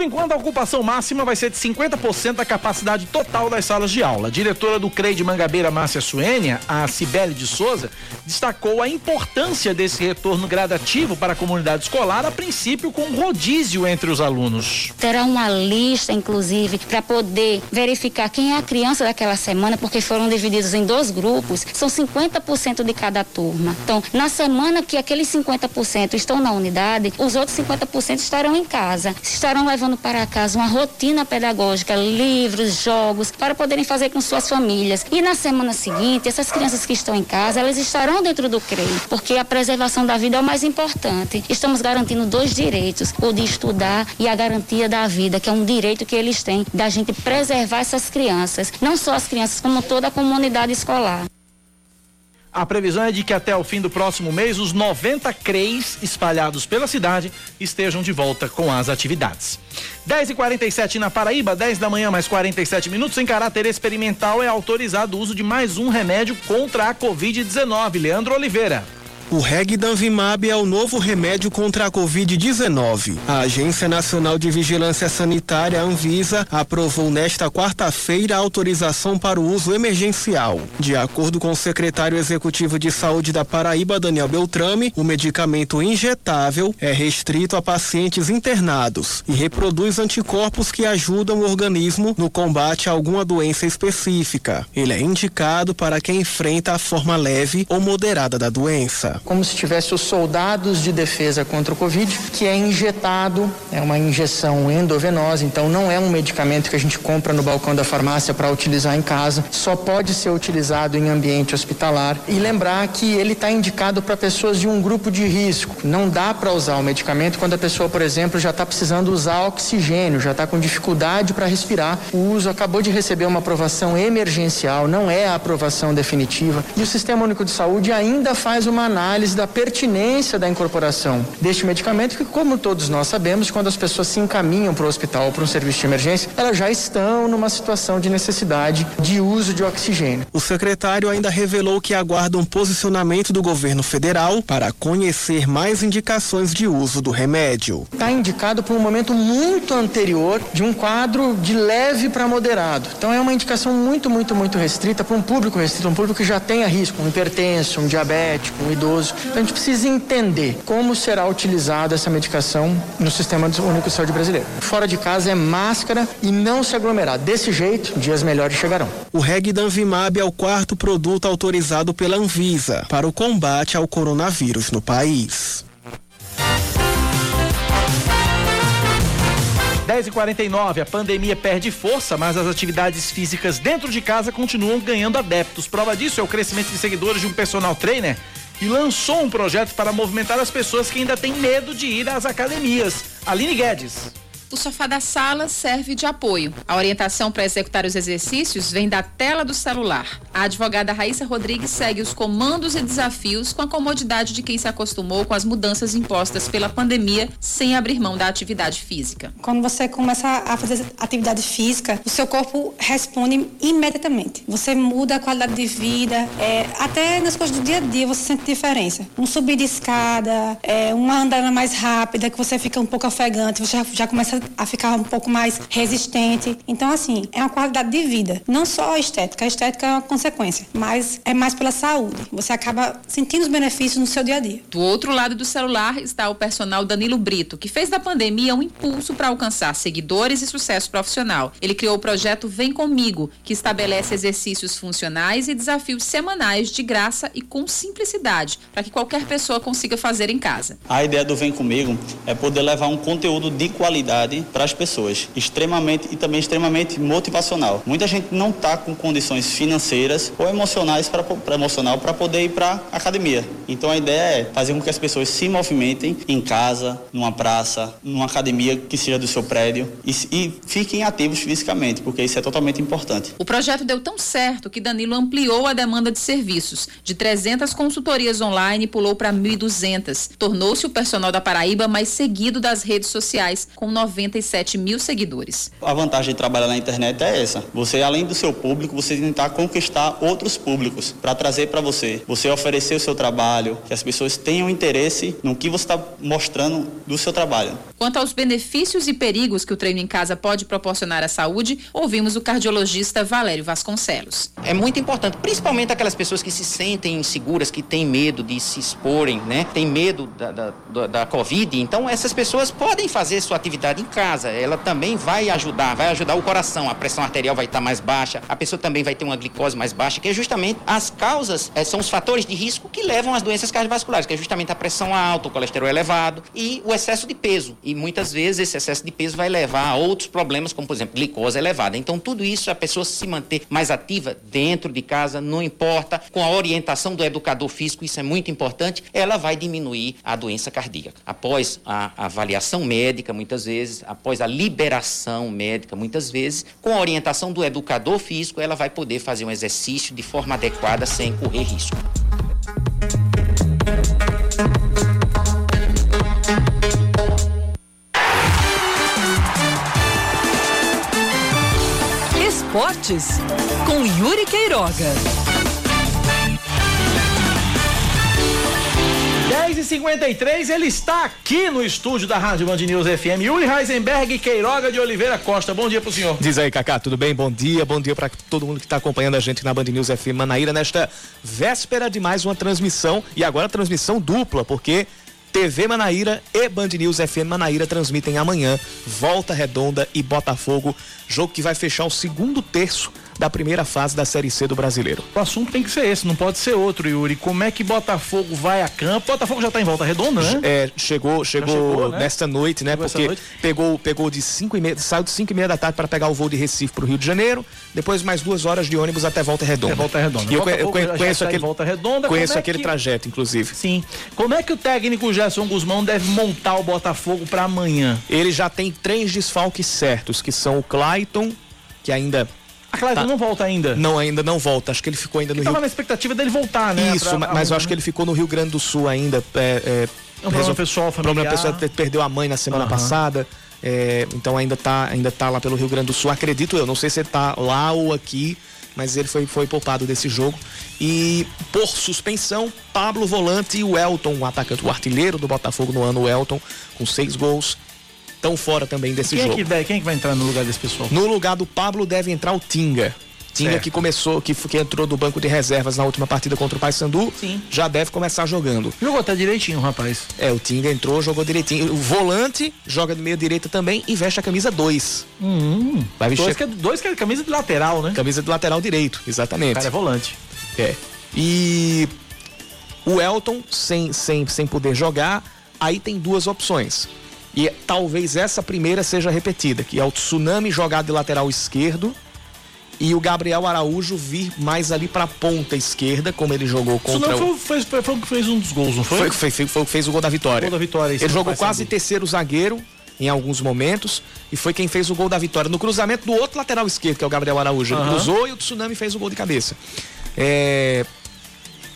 Por enquanto, a ocupação máxima vai ser de 50% da capacidade total das salas de aula. A diretora do CREI de Mangabeira, Márcia Suênia, a Cibele de Souza, destacou a importância desse retorno gradativo para a comunidade escolar, a princípio com rodízio entre os alunos. Terá uma lista, inclusive, para poder verificar quem é a criança daquela semana, porque foram divididos em dois grupos, são 50% de cada turma. Então, na semana que aqueles 50% estão na unidade, os outros 50% estarão em casa. Estarão levando levando para casa uma rotina pedagógica, livros, jogos, para poderem fazer com suas famílias. E na semana seguinte, essas crianças que estão em casa, elas estarão dentro do CREI, porque a preservação da vida é o mais importante. Estamos garantindo dois direitos, o de estudar e a garantia da vida, que é um direito que eles têm, da gente preservar essas crianças, não só as crianças, como toda a comunidade escolar. A previsão é de que até o fim do próximo mês os 90 CREs espalhados pela cidade estejam de volta com as atividades. 10 e 47 na Paraíba, 10 da manhã, mais 47 minutos. Em caráter experimental, é autorizado o uso de mais um remédio contra a Covid-19. Leandro Oliveira. O Regdanvimab é o novo remédio contra a Covid-19. A Agência Nacional de Vigilância Sanitária, Anvisa, aprovou nesta quarta-feira a autorização para o uso emergencial. De acordo com o secretário executivo de saúde da Paraíba, Daniel Beltrame, o medicamento injetável é restrito a pacientes internados e reproduz anticorpos que ajudam o organismo no combate a alguma doença específica. Ele é indicado para quem enfrenta a forma leve ou moderada da doença como se tivesse os soldados de defesa contra o Covid, que é injetado, é uma injeção endovenosa, então não é um medicamento que a gente compra no balcão da farmácia para utilizar em casa, só pode ser utilizado em ambiente hospitalar. E lembrar que ele está indicado para pessoas de um grupo de risco. Não dá para usar o medicamento quando a pessoa, por exemplo, já está precisando usar oxigênio, já está com dificuldade para respirar. O uso acabou de receber uma aprovação emergencial, não é a aprovação definitiva. E o Sistema Único de Saúde ainda faz uma análise análise da pertinência da incorporação deste medicamento, que, como todos nós sabemos, quando as pessoas se encaminham para o hospital ou para um serviço de emergência, elas já estão numa situação de necessidade de uso de oxigênio. O secretário ainda revelou que aguarda um posicionamento do governo federal para conhecer mais indicações de uso do remédio. Está indicado por um momento muito anterior de um quadro de leve para moderado. Então é uma indicação muito, muito, muito restrita para um público restrito, um público que já tenha risco, um hipertenso, um diabético, um idoso. Então a gente precisa entender como será utilizada essa medicação no Sistema Único de Saúde brasileiro. Fora de casa é máscara e não se aglomerar. Desse jeito, dias melhores chegarão. O Regdanvimab é o quarto produto autorizado pela Anvisa para o combate ao coronavírus no país. 10 e 49 a pandemia perde força, mas as atividades físicas dentro de casa continuam ganhando adeptos. Prova disso é o crescimento de seguidores de um personal trainer e lançou um projeto para movimentar as pessoas que ainda têm medo de ir às academias. Aline Guedes. O sofá da sala serve de apoio. A orientação para executar os exercícios vem da tela do celular. A advogada Raíssa Rodrigues segue os comandos e desafios com a comodidade de quem se acostumou com as mudanças impostas pela pandemia sem abrir mão da atividade física. Quando você começa a fazer atividade física, o seu corpo responde imediatamente. Você muda a qualidade de vida, é, até nas coisas do dia a dia você sente diferença. Um subir de escada, é, uma andada mais rápida, que você fica um pouco ofegante, você já, já começa a ficar um pouco mais resistente. Então, assim, é uma qualidade de vida. Não só a estética, a estética é uma consequência, mas é mais pela saúde. Você acaba sentindo os benefícios no seu dia a dia. Do outro lado do celular está o personal Danilo Brito, que fez da pandemia um impulso para alcançar seguidores e sucesso profissional. Ele criou o projeto Vem Comigo, que estabelece exercícios funcionais e desafios semanais de graça e com simplicidade, para que qualquer pessoa consiga fazer em casa. A ideia do Vem Comigo é poder levar um conteúdo de qualidade para as pessoas, extremamente e também extremamente motivacional. Muita gente não está com condições financeiras ou emocionais para emocional para poder ir para academia. Então a ideia é fazer com que as pessoas se movimentem em casa, numa praça, numa academia que seja do seu prédio e, e fiquem ativos fisicamente, porque isso é totalmente importante. O projeto deu tão certo que Danilo ampliou a demanda de serviços. De 300 consultorias online pulou para 1.200. Tornou-se o personal da Paraíba mais seguido das redes sociais, com 90 97 mil seguidores. A vantagem de trabalhar na internet é essa. Você, além do seu público, você tentar conquistar outros públicos para trazer para você. Você oferecer o seu trabalho, que as pessoas tenham interesse no que você está mostrando do seu trabalho. Quanto aos benefícios e perigos que o treino em casa pode proporcionar à saúde, ouvimos o cardiologista Valério Vasconcelos. É muito importante, principalmente aquelas pessoas que se sentem inseguras, que têm medo de se exporem, né? Tem medo da, da, da, da Covid. Então, essas pessoas podem fazer sua atividade em casa, ela também vai ajudar, vai ajudar o coração, a pressão arterial vai estar mais baixa, a pessoa também vai ter uma glicose mais baixa, que é justamente as causas, é, são os fatores de risco que levam às doenças cardiovasculares, que é justamente a pressão alta, o colesterol elevado e o excesso de peso. E muitas vezes esse excesso de peso vai levar a outros problemas, como por exemplo, glicose elevada. Então, tudo isso, a pessoa se manter mais ativa dentro de casa, não importa, com a orientação do educador físico, isso é muito importante, ela vai diminuir a doença cardíaca. Após a avaliação médica, muitas vezes, após a liberação médica, muitas vezes, com a orientação do educador físico, ela vai poder fazer um exercício de forma adequada sem correr risco. Esportes com Yuri Queiroga. 10h53, ele está aqui no estúdio da Rádio Band News FM. Yuri Heisenberg Queiroga de Oliveira Costa. Bom dia pro senhor. Diz aí, Cacá, tudo bem? Bom dia, bom dia para todo mundo que está acompanhando a gente na Band News FM Manaíra nesta véspera de mais uma transmissão e agora transmissão dupla, porque TV Manaíra e Band News FM Manaíra transmitem amanhã Volta Redonda e Botafogo, jogo que vai fechar o segundo terço da primeira fase da Série C do Brasileiro. O assunto tem que ser esse, não pode ser outro, Yuri. Como é que Botafogo vai a campo? Botafogo já está em volta redonda, né? É, chegou, chegou, chegou né? nesta noite, né? Chegou porque noite. pegou, pegou de 5 e meia, saiu de 5 e meia da tarde para pegar o voo de Recife para o Rio de Janeiro, depois mais duas horas de ônibus até Volta Redonda. Volta Redonda. E eu, eu conheço aquele, volta redonda, conheço é aquele que... trajeto, inclusive. Sim. Como é que o técnico Gerson Guzmão deve montar o Botafogo para amanhã? Ele já tem três desfalques certos, que são o Clayton, que ainda A Clayton Tá. não volta ainda. Não, ainda não volta. Acho que ele ficou ainda no Tava Rio. na expectativa dele voltar, né? Isso, Pra- ma- mas eu acho que ele ficou no Rio Grande do Sul ainda. É, é, É um problema pessoal, Problema familiar. pessoal, pe- perdeu a mãe na semana Aham. passada. é, então ainda tá, ainda tá lá pelo Rio Grande do Sul, acredito eu. Não sei se ele tá lá ou aqui, mas ele foi, foi poupado desse jogo. E por suspensão, Pablo Volante e o Elton, o atacante, o artilheiro do Botafogo no ano, o Elton, com seis gols, estão fora também desse Quem é, jogo. que vai, quem é que vai entrar no lugar desse pessoal? No lugar do Pablo deve entrar o Tinga. Tinga Certo. que começou, que, que entrou do banco de reservas na última partida contra o Paysandu, já deve começar jogando. Jogou até direitinho, rapaz. É, o Tinga entrou, jogou direitinho. O volante joga de meia direita também e veste a camisa 2. Hum, Vai vestir dois, que é, dois que é camisa de lateral, né? camisa de lateral direito, exatamente. O cara é volante. É. E o Elton, sem, sem, sem poder jogar, aí tem duas opções. E talvez essa primeira seja repetida, que é o Tsunami jogar de lateral esquerdo e o Gabriel Araújo vir mais ali pra ponta esquerda, como ele jogou Isso contra não o. foi, foi, foi, o que fez um dos gols, não foi? Foi, foi, foi, foi o que fez o gol da vitória. Gol da vitória, Ele jogou quase terceiro zagueiro em alguns momentos e foi quem fez o gol da vitória. No cruzamento do outro lateral esquerdo, que é o Gabriel Araújo. Ele Aham. cruzou e o Tsunami fez o gol de cabeça. É,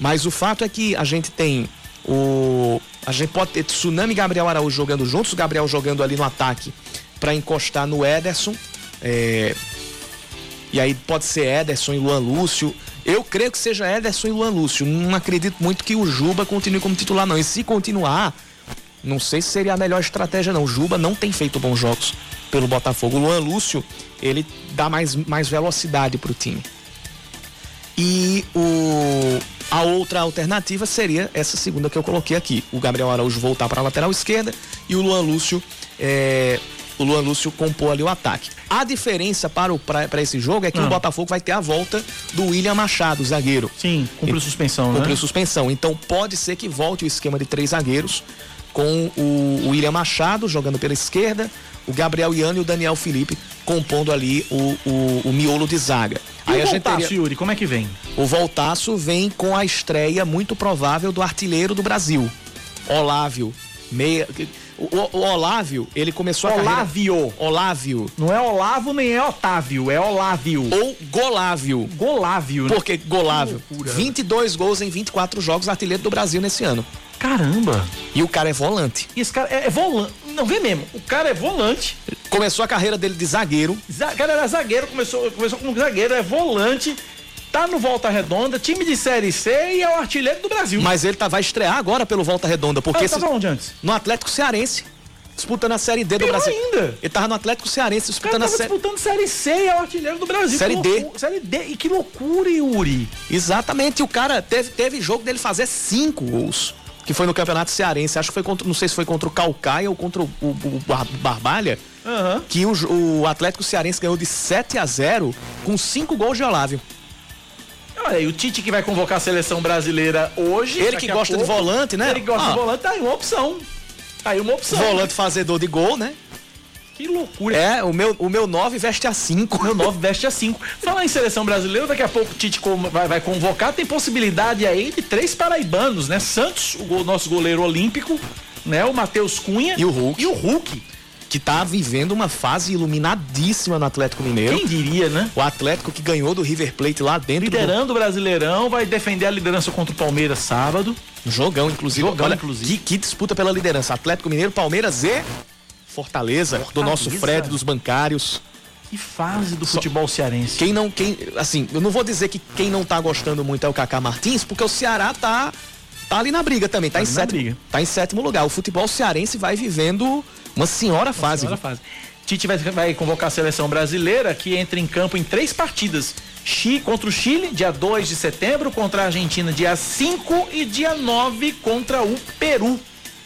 Mas o fato é que a gente tem o. A gente pode ter Tsunami e Gabriel Araújo jogando juntos, o Gabriel jogando ali no ataque para encostar no Ederson. É, E aí pode ser Ederson e Luan Lúcio. Eu creio que seja Ederson e Luan Lúcio. Não acredito muito que o Juba continue como titular, não. E se continuar, não sei se seria a melhor estratégia, não. O Juba não tem feito bons jogos pelo Botafogo. O Luan Lúcio, ele dá mais, mais velocidade pro time. E o, a outra alternativa seria essa segunda que eu coloquei aqui. O Gabriel Araújo voltar para a lateral esquerda e o Luan Lúcio é, o Luan Lúcio compor ali o ataque. A diferença para, o, para esse jogo é que Ah. o Botafogo vai ter a volta do William Machado, zagueiro. Sim, cumpriu suspensão, né? Cumpriu suspensão. Então pode ser que volte o esquema de três zagueiros com o, o William Machado jogando pela esquerda, o Gabriel Iano e o Daniel Felipe compondo ali o, o, o miolo de zaga. E o Voltaço, Yuri, como é que vem? O Voltaço vem com a estreia muito provável do artilheiro do Brasil, Olávio. Meia... O, o- Olávio, ele começou a Olávio. carreira... Olávio. Não é Olavo nem é Otávio, é Olávio. Ou Golávio. Golávio, né? Por que Golávio? Que loucura. 22 gols em 24 jogos, artilheiro do Brasil nesse ano. Caramba. E o cara é volante. E esse cara é, é volante. Não, vê mesmo. O cara é volante. Começou a carreira dele de zagueiro. O cara era zagueiro, começou, começou como zagueiro, é volante. Tá no Volta Redonda, time de Série C e é o artilheiro do Brasil. Mas ele tá, vai estrear agora pelo Volta Redonda, porque Ah, esse- tava onde antes? no Atlético Cearense, disputando a Série D do Pior Brasil. ainda. Ele tava no Atlético Cearense disputando a Série disputando Série C e é o artilheiro do Brasil. Série D. loucura. Série D. E que loucura, Yuri. Exatamente, e o cara teve, teve jogo dele fazer cinco gols. Que foi no Campeonato Cearense. Acho que foi contra. Não sei se foi contra o Calcaia ou contra o, o- o Bar- Barbalha. Aham. Que o, o Atlético Cearense ganhou de 7 a 0 com cinco gols de Olávio. Olha aí, o Tite que vai convocar a seleção brasileira hoje. Ele que gosta de pouco. volante, né? Ele que gosta Ah. de volante, tá aí uma opção. Tá aí uma opção. Volante fazedor de gol, né? Que loucura. É, o meu, o meu 9 veste a 5. Meu 9 veste a 5. Falar em seleção brasileira, daqui a pouco o Tite vai, vai convocar. Tem possibilidade aí de três paraibanos, né? Santos, o nosso goleiro olímpico, né? O Matheus Cunha. E o Hulk. E o Hulk. Que tá vivendo uma fase iluminadíssima no Atlético Mineiro. Quem diria, né? O Atlético que ganhou do River Plate lá dentro Liderando o Brasileirão, vai defender a liderança contra o Palmeiras sábado. do jogão, inclusive. Jogão, Olha, inclusive. Que, que disputa pela liderança. Atlético Mineiro, Palmeiras e Fortaleza, do nosso Fred, dos bancários. Que fase do futebol cearense. Quem não, quem, assim, eu não vou dizer que quem não tá gostando muito é o Kaká Martins, porque o Ceará tá tá ali na briga também, tá, Tá em sétimo, tá em sétimo lugar. O futebol cearense vai vivendo uma senhora fase. Senhora fase. Tite vai, vai convocar a seleção brasileira que entra em campo em três partidas. Chi, contra o Chile, dia 2 de setembro, contra a Argentina, dia 5 e dia 9 contra o Peru.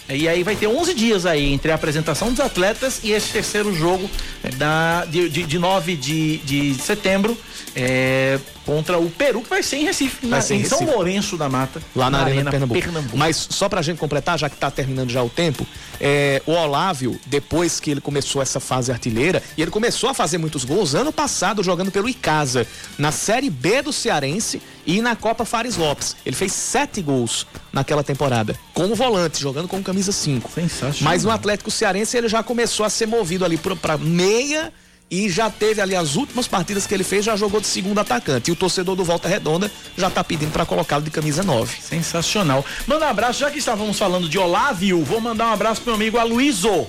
E aí vai ter 11 dias aí entre a apresentação dos atletas e esse terceiro jogo da, de, de, de 9 de, de setembro é, contra o Peru, que vai ser em Recife, na- ser em em São Recife. Lourenço da Mata. Lá na, Arena, Pernambuco. Mas só pra gente completar, já que tá terminando já o tempo, é, o Olávio, depois que ele começou essa fase artilheira, e ele começou a fazer muitos gols ano passado jogando pelo Icasa, na Série B do Cearense e na Copa Fares Lopes. Ele fez sete gols naquela temporada, como volante, jogando com camisa 5. Sensacional. Mas no Atlético Cearense ele já começou a ser movido ali pro- pra meia e já teve ali as últimas partidas que ele fez, já jogou de segundo atacante. E o torcedor do Volta Redonda já tá pedindo para colocá-lo de camisa 9. Sensacional. Manda um abraço, já que estávamos falando de Olávio, vou mandar um abraço pro meu amigo Aloysio.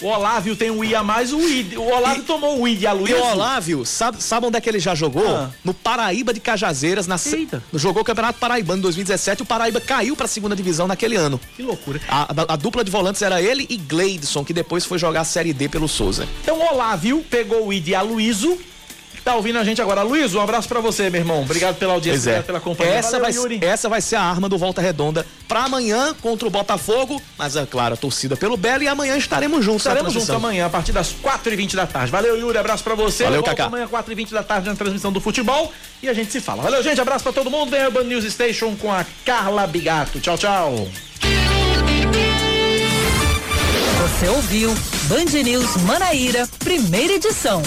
O Olávio tem um I a mais, o I. O Olávio e, tomou o I de Aloysio. E o Olávio, sabe, sabe onde é que ele já jogou? Ah. No Paraíba de Cajazeiras, na Eita. jogou o Campeonato Paraibano em 2017, o Paraíba caiu para a segunda divisão naquele ano. Que loucura. A, a, a, dupla de volantes era ele e Gleidson, que depois foi jogar a Série D pelo Souza. Então o Olávio pegou o I de Aloysio tá ouvindo a gente agora. Luiz, um abraço para você, meu irmão. Obrigado pela audiência, é. pela companhia. Essa, Valeu, vai, essa vai ser a arma do Volta Redonda para amanhã contra o Botafogo. Mas é claro, a torcida pelo Belo e amanhã estaremos juntos. Estaremos juntos amanhã, a partir das 4h20 da tarde. Valeu, Yuri. Abraço para você. Valeu, Cacá. Amanhã, 4h20 da tarde, na transmissão do futebol. E a gente se fala. Valeu, gente. Abraço para todo mundo. Vem a Band News Station com a Carla Bigato. Tchau, tchau. Você ouviu Band News Manaíra, primeira edição.